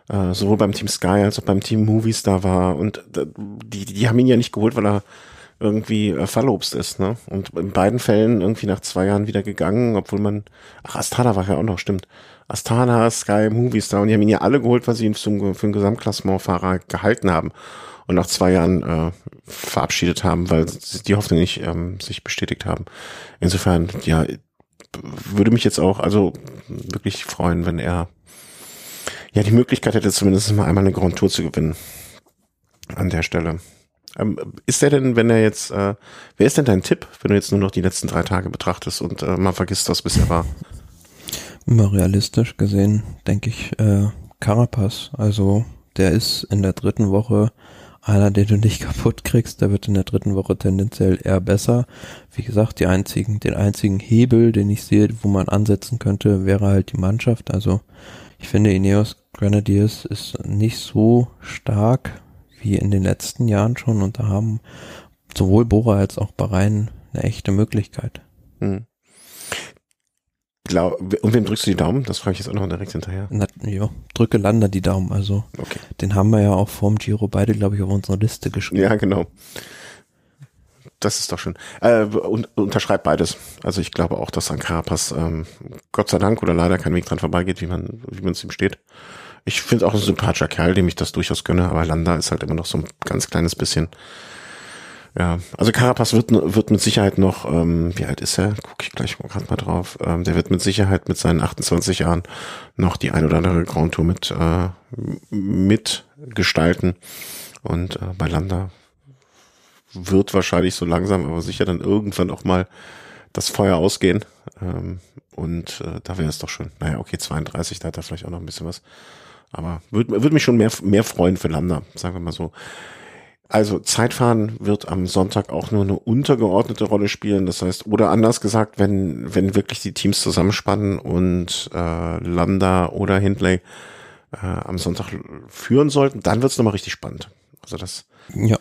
äh, sowohl beim Team Sky als auch beim Team Movies da war. Und äh, die, die haben ihn ja nicht geholt, weil er irgendwie äh, verlobst ist, ne? Und in beiden Fällen irgendwie nach zwei Jahren wieder gegangen, obwohl man, ach, Astana war ja auch noch, stimmt. Astana, Sky, Movies da und die haben ihn ja alle geholt, weil sie ihn zum, für einen Gesamtklassementfahrer gehalten haben und nach zwei Jahren äh, verabschiedet haben, weil die Hoffnung nicht ähm, sich bestätigt haben. Insofern, ja, würde mich jetzt auch also wirklich freuen, wenn er ja die Möglichkeit hätte, zumindest mal einmal eine Grand Tour zu gewinnen. An der Stelle. Ähm, ist der denn, wenn er jetzt, äh, wer ist denn dein Tipp, wenn du jetzt nur noch die letzten drei Tage betrachtest und äh, mal vergisst, was bisher war? Immer realistisch gesehen, denke ich, äh, Carapaz. Also der ist in der dritten Woche einer, den du nicht kaputt kriegst, der wird in der dritten Woche tendenziell eher besser. Wie gesagt, die einzigen, den einzigen Hebel, den ich sehe, wo man ansetzen könnte, wäre halt die Mannschaft. Also ich finde, Ineos Grenadiers ist nicht so stark wie in den letzten Jahren schon und da haben sowohl Bora als auch Bahrain eine echte Möglichkeit. Hm. Glaub, und wem drückst du die Daumen? Das frage ich jetzt auch noch direkt hinterher. Na, ja, drücke Lander die Daumen. Also okay. den haben wir ja auch vorm Giro beide, glaube ich, auf unserer Liste geschrieben. Ja, genau. Das ist doch schön. Äh, und, unterschreibt beides. Also ich glaube auch, dass an Carapaz ähm, Gott sei Dank oder leider kein Weg dran vorbeigeht, wie man wie man es ihm steht. Ich finde auch ein sympathischer Kerl, dem ich das durchaus gönne, aber Landa ist halt immer noch so ein ganz kleines bisschen Ja, also Carapaz wird, wird mit Sicherheit noch, ähm, wie alt ist er? Gucke ich gleich gerade mal drauf. Ähm, der wird mit Sicherheit mit seinen 28 Jahren noch die ein oder andere Grand Tour mit, äh, mitgestalten. Und äh, bei Landa wird wahrscheinlich so langsam, aber sicher dann irgendwann auch mal das Feuer ausgehen. Ähm, und äh, da wäre es doch schon, naja, okay, 32, da hat er vielleicht auch noch ein bisschen was. Aber würde würd mich schon mehr, mehr freuen für Landa, sagen wir mal so. Also Zeitfahren wird am Sonntag auch nur eine untergeordnete Rolle spielen. Das heißt, oder anders gesagt, wenn, wenn wirklich die Teams zusammenspannen und äh, Landa oder Hindley äh, am Sonntag führen sollten, dann wird's nochmal richtig spannend. Also das. Ja.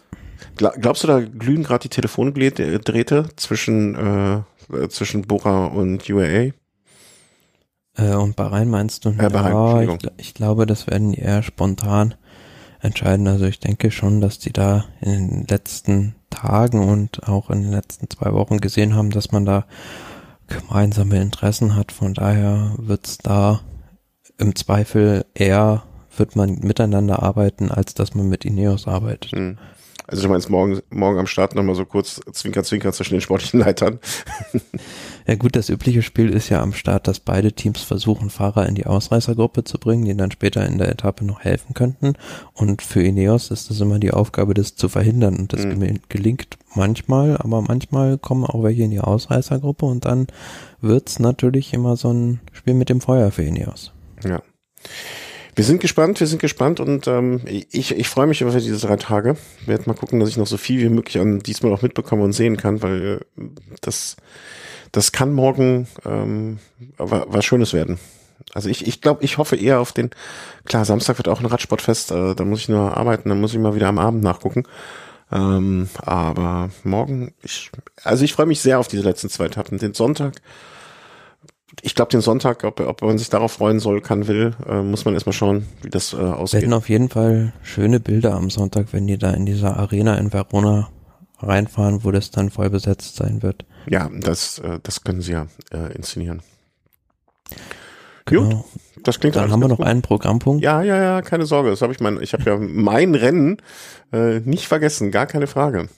Glaubst du, da glühen gerade die Telefondrähte zwischen, äh, zwischen Bora und UAA? Äh, und Bahrain meinst du? Äh, Bahrain, ja, ich, ich, glaube, das werden die eher spontan entscheiden. Also ich denke schon, dass die da in den letzten Tagen und auch in den letzten zwei Wochen gesehen haben, dass man da gemeinsame Interessen hat. Von daher wird's da im Zweifel eher wird man miteinander arbeiten, als dass man mit Ineos arbeitet. Hm. Also du meinst morgen, morgen am Start nochmal so kurz Zwinker, Zwinker zwischen den sportlichen Leitern. Ja gut, das übliche Spiel ist ja am Start, dass beide Teams versuchen, Fahrer in die Ausreißergruppe zu bringen, die dann später in der Etappe noch helfen könnten. Und für Ineos ist es immer die Aufgabe, das zu verhindern. Und das mhm. gelingt manchmal, aber manchmal kommen auch welche in die Ausreißergruppe und dann wird's natürlich immer so ein Spiel mit dem Feuer für Ineos. Ja. Wir sind gespannt, wir sind gespannt und ähm, ich, ich freue mich über diese drei Tage. Ich werde mal gucken, dass ich noch so viel wie möglich an diesmal auch mitbekomme und sehen kann, weil äh, das, das kann morgen ähm, was Schönes werden. Also ich, ich glaube, ich hoffe eher auf den, klar, Samstag wird auch ein Radsportfest, äh, da muss ich nur arbeiten, da muss ich mal wieder am Abend nachgucken. Ähm, aber morgen, ich, also ich freue mich sehr auf diese letzten zwei Etappen. Den Sonntag ich glaube, den Sonntag, ob, ob man sich darauf freuen soll, kann, will, äh, muss man erstmal schauen, wie das äh, aussieht. Werden auf jeden Fall schöne Bilder am Sonntag, wenn die da in dieser Arena in Verona reinfahren, wo das dann voll besetzt sein wird. Ja, das, äh, das können sie ja äh, inszenieren. Genau. Gut, das klingt Dann haben wir noch gut. einen Programmpunkt. Ja, ja, ja, keine Sorge. Das habe ich mein, ich habe ja mein Rennen äh, nicht vergessen, gar keine Frage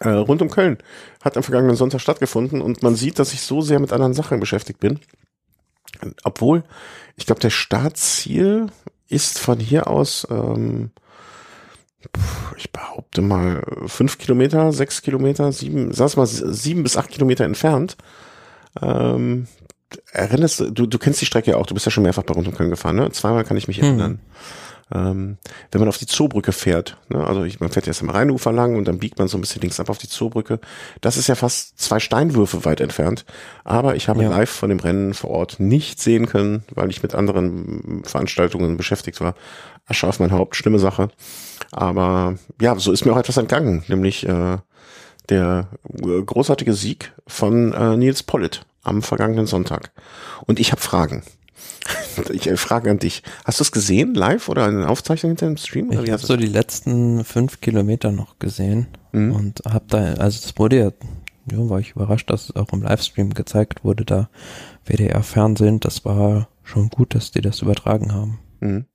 äh, rund um Köln hat am vergangenen Sonntag stattgefunden und man sieht, dass ich so sehr mit anderen Sachen beschäftigt bin. Obwohl, ich glaube, der Startziel ist von hier aus, ähm, ich behaupte mal, fünf Kilometer, sechs Kilometer, sieben, sag's mal, sieben bis acht Kilometer entfernt. Ähm, erinnerst du, du kennst die Strecke ja auch, du bist ja schon mehrfach bei Rund um Köln gefahren, ne? Zweimal kann ich mich hm. Ähm, wenn man auf die Zoobrücke fährt, ne, also ich, man fährt erst am Rheinufer lang und dann biegt man so ein bisschen links ab auf die Zoobrücke. Das ist ja fast zwei Steinwürfe weit entfernt. Aber ich habe ja. live von dem Rennen vor Ort nicht sehen können, weil ich mit anderen Veranstaltungen beschäftigt war. Asche auf mein Haupt, schlimme Sache. Aber ja, so ist mir auch etwas entgangen, nämlich äh, der großartige Sieg von äh, Nils Pollitt am vergangenen Sonntag. Und ich habe Fragen. Ich äh, frage an dich. Hast du es gesehen, live oder in Aufzeichnung hinter dem Stream? ich habe so die letzten fünf Kilometer noch gesehen mhm. und habe da, also es wurde ja, ja, war ich überrascht, dass es auch im Livestream gezeigt wurde, da WDR Fernsehen. Das war schon gut, dass die das übertragen haben. Mhm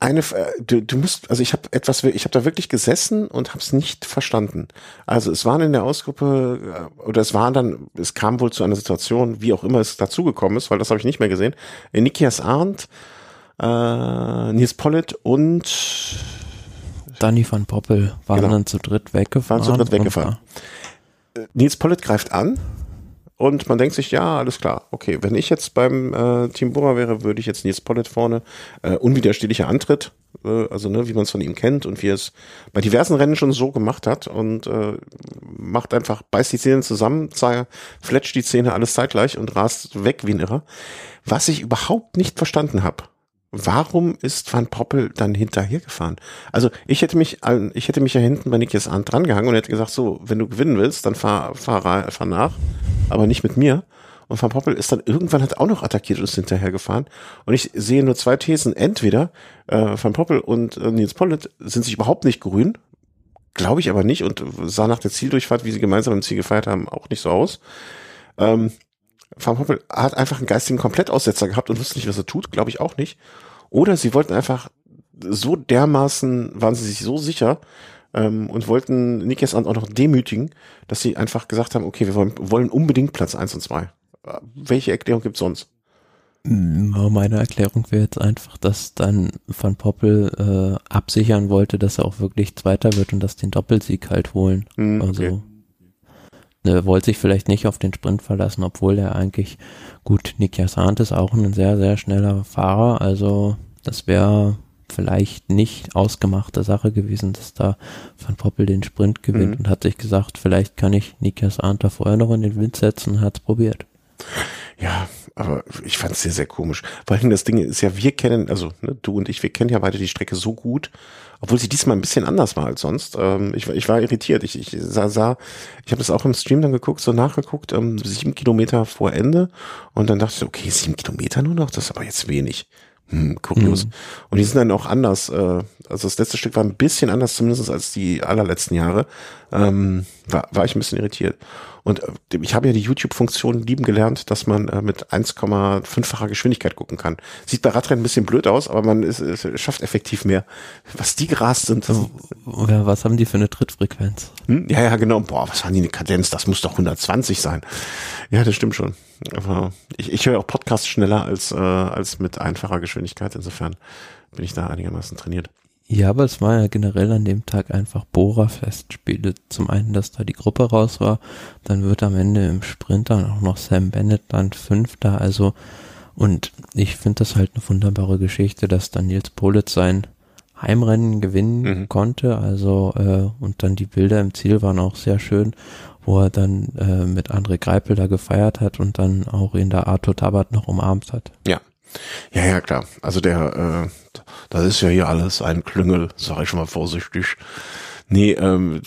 eine äh, du, du musst also ich habe etwas ich habe da wirklich gesessen und habe es nicht verstanden. Also es waren in der Ausgruppe äh, oder es waren dann es kam wohl zu einer Situation, wie auch immer es dazugekommen ist, weil das habe ich nicht mehr gesehen. Äh, Nikias Arndt, äh, Nils Pollitt und Danny van Poppel waren genau. dann zu dritt weggefahren. Waren zu dritt weggefahren. Nils Pollitt greift an und man denkt sich, ja, alles klar, okay, wenn ich jetzt beim äh, Team Bora wäre, würde ich jetzt Nils Pollitt vorne, äh, unwiderstehlicher Antritt, äh, also ne, wie man es von ihm kennt und wie er es bei diversen Rennen schon so gemacht hat und äh, macht einfach, beißt die Zähne zusammen, fletscht die Zähne alles zeitgleich und rast weg wie ein Irrer. Was ich überhaupt nicht verstanden habe, warum ist Van Poppel dann hinterher gefahren? Also ich hätte mich, ich hätte mich ja hinten bei Niklas Arndt drangehangen und hätte gesagt, so, wenn du gewinnen willst, dann fahr, fahr, fahr nach, aber nicht mit mir. Und Van Poppel ist dann irgendwann hat auch noch attackiert und ist hinterher gefahren. Und ich sehe nur zwei Thesen. Entweder äh, Van Poppel und äh, Nils Pollitt sind sich überhaupt nicht grün, glaube ich aber nicht und sah nach der Zieldurchfahrt, wie sie gemeinsam im Ziel gefeiert haben, auch nicht so aus. Ähm, Van Poppel hat einfach einen geistigen Komplettaussetzer gehabt und wusste nicht, was er tut, glaube ich auch nicht. Oder sie wollten einfach so dermaßen, waren sie sich so sicher, ähm, und wollten Nikias auch noch demütigen, dass sie einfach gesagt haben, okay, wir wollen, wollen unbedingt Platz eins und zwei. Welche Erklärung gibt's sonst? Meine Erklärung wäre jetzt einfach, dass dann Van Poppel äh, absichern wollte, dass er auch wirklich Zweiter wird und dass den Doppelsieg halt holen. Mm, also er wollte sich vielleicht nicht auf den Sprint verlassen, obwohl er eigentlich gut, Nikias Sant ist auch ein sehr, sehr schneller Fahrer, also das wäre vielleicht nicht ausgemachte Sache gewesen, dass da Van Poppel den Sprint gewinnt mhm. und hat sich gesagt, vielleicht kann ich Nikias Arndt vorher noch in den Wind setzen und hat es probiert. Ja, aber ich fand es sehr, sehr komisch. Vor allem das Ding ist ja, wir kennen, also ne, du und ich, wir kennen ja beide die Strecke so gut, obwohl sie diesmal ein bisschen anders war als sonst. Ähm, ich, ich war irritiert. Ich, ich sah, sah ich habe das auch im Stream dann geguckt, so nachgeguckt, ähm, sieben Kilometer vor Ende und dann dachte ich, okay, sieben Kilometer nur noch, das ist aber jetzt wenig. Hm, kurios. Mhm. Und die sind dann auch anders. Äh, also das letzte Stück war ein bisschen anders, zumindest als die allerletzten Jahre. Ähm, war, war ich ein bisschen irritiert. Und äh, ich habe ja die YouTube-Funktion lieben gelernt, dass man äh, mit 1,5-facher Geschwindigkeit gucken kann. Sieht bei Radrennen ein bisschen blöd aus, aber man ist, ist, schafft effektiv mehr. Was die gerast sind. Also, was haben die für eine Trittfrequenz? Hm? Ja, ja, genau. Boah, was haben die eine Kadenz? Das muss doch 120 sein. Ja, das stimmt schon. Aber ich, ich höre auch Podcasts schneller als, äh, als mit einfacher Geschwindigkeit. Insofern bin ich da einigermaßen trainiert. Ja, aber es war ja generell an dem Tag einfach Bohrer-Festspiele. Zum einen, dass da die Gruppe raus war, dann wird am Ende im Sprint dann auch noch Sam Bennett dann Fünfter, also und ich finde das halt eine wunderbare Geschichte, dass dann Nils Politz sein Heimrennen gewinnen mhm. konnte, also äh, und dann die Bilder im Ziel waren auch sehr schön, wo er dann äh, mit André Greipel da gefeiert hat und dann auch in der Arthur Tabat noch umarmt hat. Ja, ja, ja, klar. Also der, äh, das ist ja hier alles ein Klüngel, sage ich schon mal vorsichtig. Nee, ähm,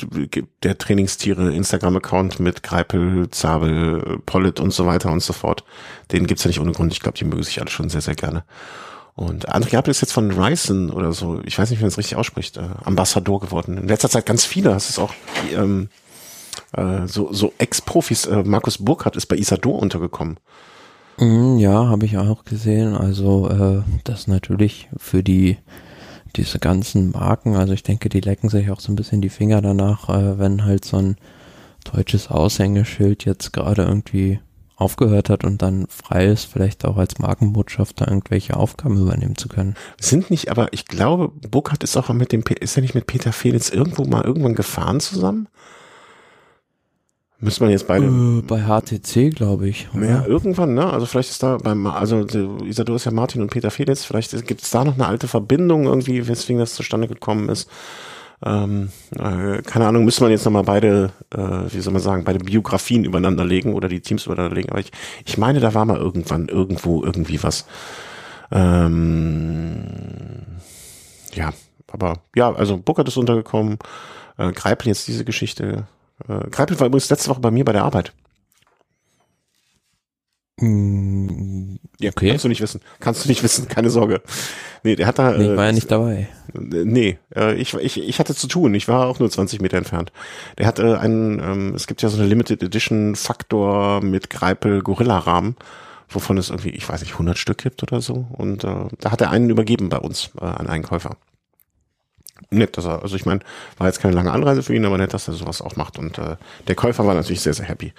der Trainingstiere Instagram-Account mit Greipel, Zabel, Pollet und so weiter und so fort, den gibt's ja nicht ohne Grund. Ich glaube, die mögen sich alle schon sehr, sehr gerne. Und André Greipel ist jetzt von Ryzen oder so, ich weiß nicht, wie man es richtig ausspricht, äh, Ambassador geworden. In letzter Zeit ganz viele, das ist auch ähm, äh, so, so Ex-Profis. Äh, Markus Burkhardt ist bei Isador untergekommen. Mm, ja, habe ich auch gesehen. Also äh, das natürlich für die diese ganzen Marken, also ich denke, die lecken sich auch so ein bisschen die Finger danach, äh, wenn halt so ein deutsches Aushängeschild jetzt gerade irgendwie aufgehört hat und dann frei ist, vielleicht auch als Markenbotschafter irgendwelche Aufgaben übernehmen zu können. Sind nicht, aber ich glaube, Burkhardt ist auch mit dem, ist er nicht mit Peter Felix irgendwo mal irgendwann gefahren zusammen? Müsste man jetzt beide. Äh, bei HTC, glaube ich. Oder? Ja, irgendwann, ne? Also vielleicht ist da beim, also Isador ist ja Martin und Peter Felix, vielleicht gibt es da noch eine alte Verbindung irgendwie, weswegen das zustande gekommen ist. Ähm, äh, keine Ahnung, müsste man jetzt nochmal beide, äh, wie soll man sagen, beide Biografien übereinander legen oder die Teams übereinander legen. Aber ich, ich meine, da war mal irgendwann irgendwo irgendwie was. Ähm, ja, aber ja, also Burkhardt ist untergekommen. Äh, Greipel jetzt diese Geschichte äh, Greipel war übrigens letzte Woche bei mir bei der Arbeit. Mm, ja, okay. kannst du nicht wissen. Kannst du nicht wissen, keine Sorge. Nee, der hat da. Nee, ich war äh, ja nicht dabei. Äh, nee, äh, ich, ich, ich hatte zu tun. Ich war auch nur 20 Meter entfernt. Der hat äh, einen, ähm, es gibt ja so eine Limited Edition Faktor mit Greipel Gorilla Rahmen, wovon es irgendwie, ich weiß nicht, 100 Stück gibt oder so. Und äh, da hat er einen übergeben bei uns äh, an einen Käufer nett, dass er, also ich meine, war jetzt keine lange Anreise für ihn, aber nett, dass er sowas auch macht. Und äh, der Käufer war natürlich sehr, sehr happy,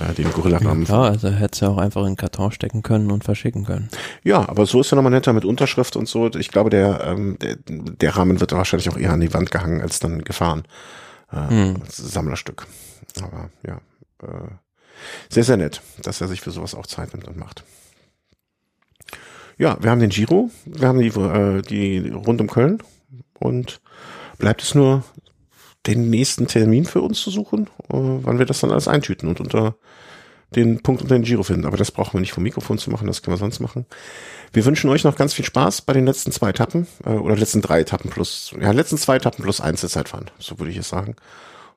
äh, den Gorilla-Namen. Ja, also er hätte es ja auch einfach in den Karton stecken können und verschicken können. Ja, aber so ist er nochmal netter mit Unterschrift und so. Ich glaube, der, ähm, der, der Rahmen wird wahrscheinlich auch eher an die Wand gehangen, als dann gefahren. Äh, hm. Sammlerstück. Aber ja, äh, sehr, sehr nett, dass er sich für sowas auch Zeit nimmt und macht. Ja, wir haben den Giro, wir haben die, äh, die rund um Köln und bleibt es nur, den nächsten Termin für uns zu suchen, äh, wann wir das dann alles eintüten und unter den Punkt unter den Giro finden. Aber das brauchen wir nicht vom Mikrofon zu machen, das können wir sonst machen. Wir wünschen euch noch ganz viel Spaß bei den letzten zwei Etappen äh, oder letzten drei Etappen plus, ja, letzten zwei Etappen plus Einzelzeitfahren, so würde ich es sagen.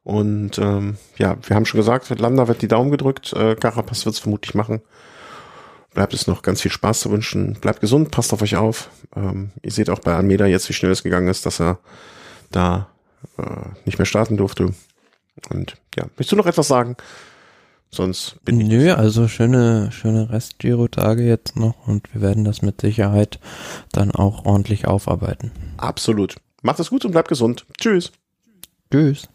Und ähm, ja, wir haben schon gesagt, Landa wird die Daumen gedrückt, äh, Carapaz wird es vermutlich machen bleibt es noch ganz viel Spaß zu wünschen. Bleibt gesund, passt auf euch auf. Ähm, ihr seht auch bei Almeida jetzt, wie schnell es gegangen ist, dass er da äh, nicht mehr starten durfte. Und ja, willst du noch etwas sagen? Sonst bin ich. Nö, also schöne, schöne Rest-Giro-Tage jetzt noch und wir werden das mit Sicherheit dann auch ordentlich aufarbeiten. Absolut. Macht es gut und bleibt gesund. Tschüss. Tschüss.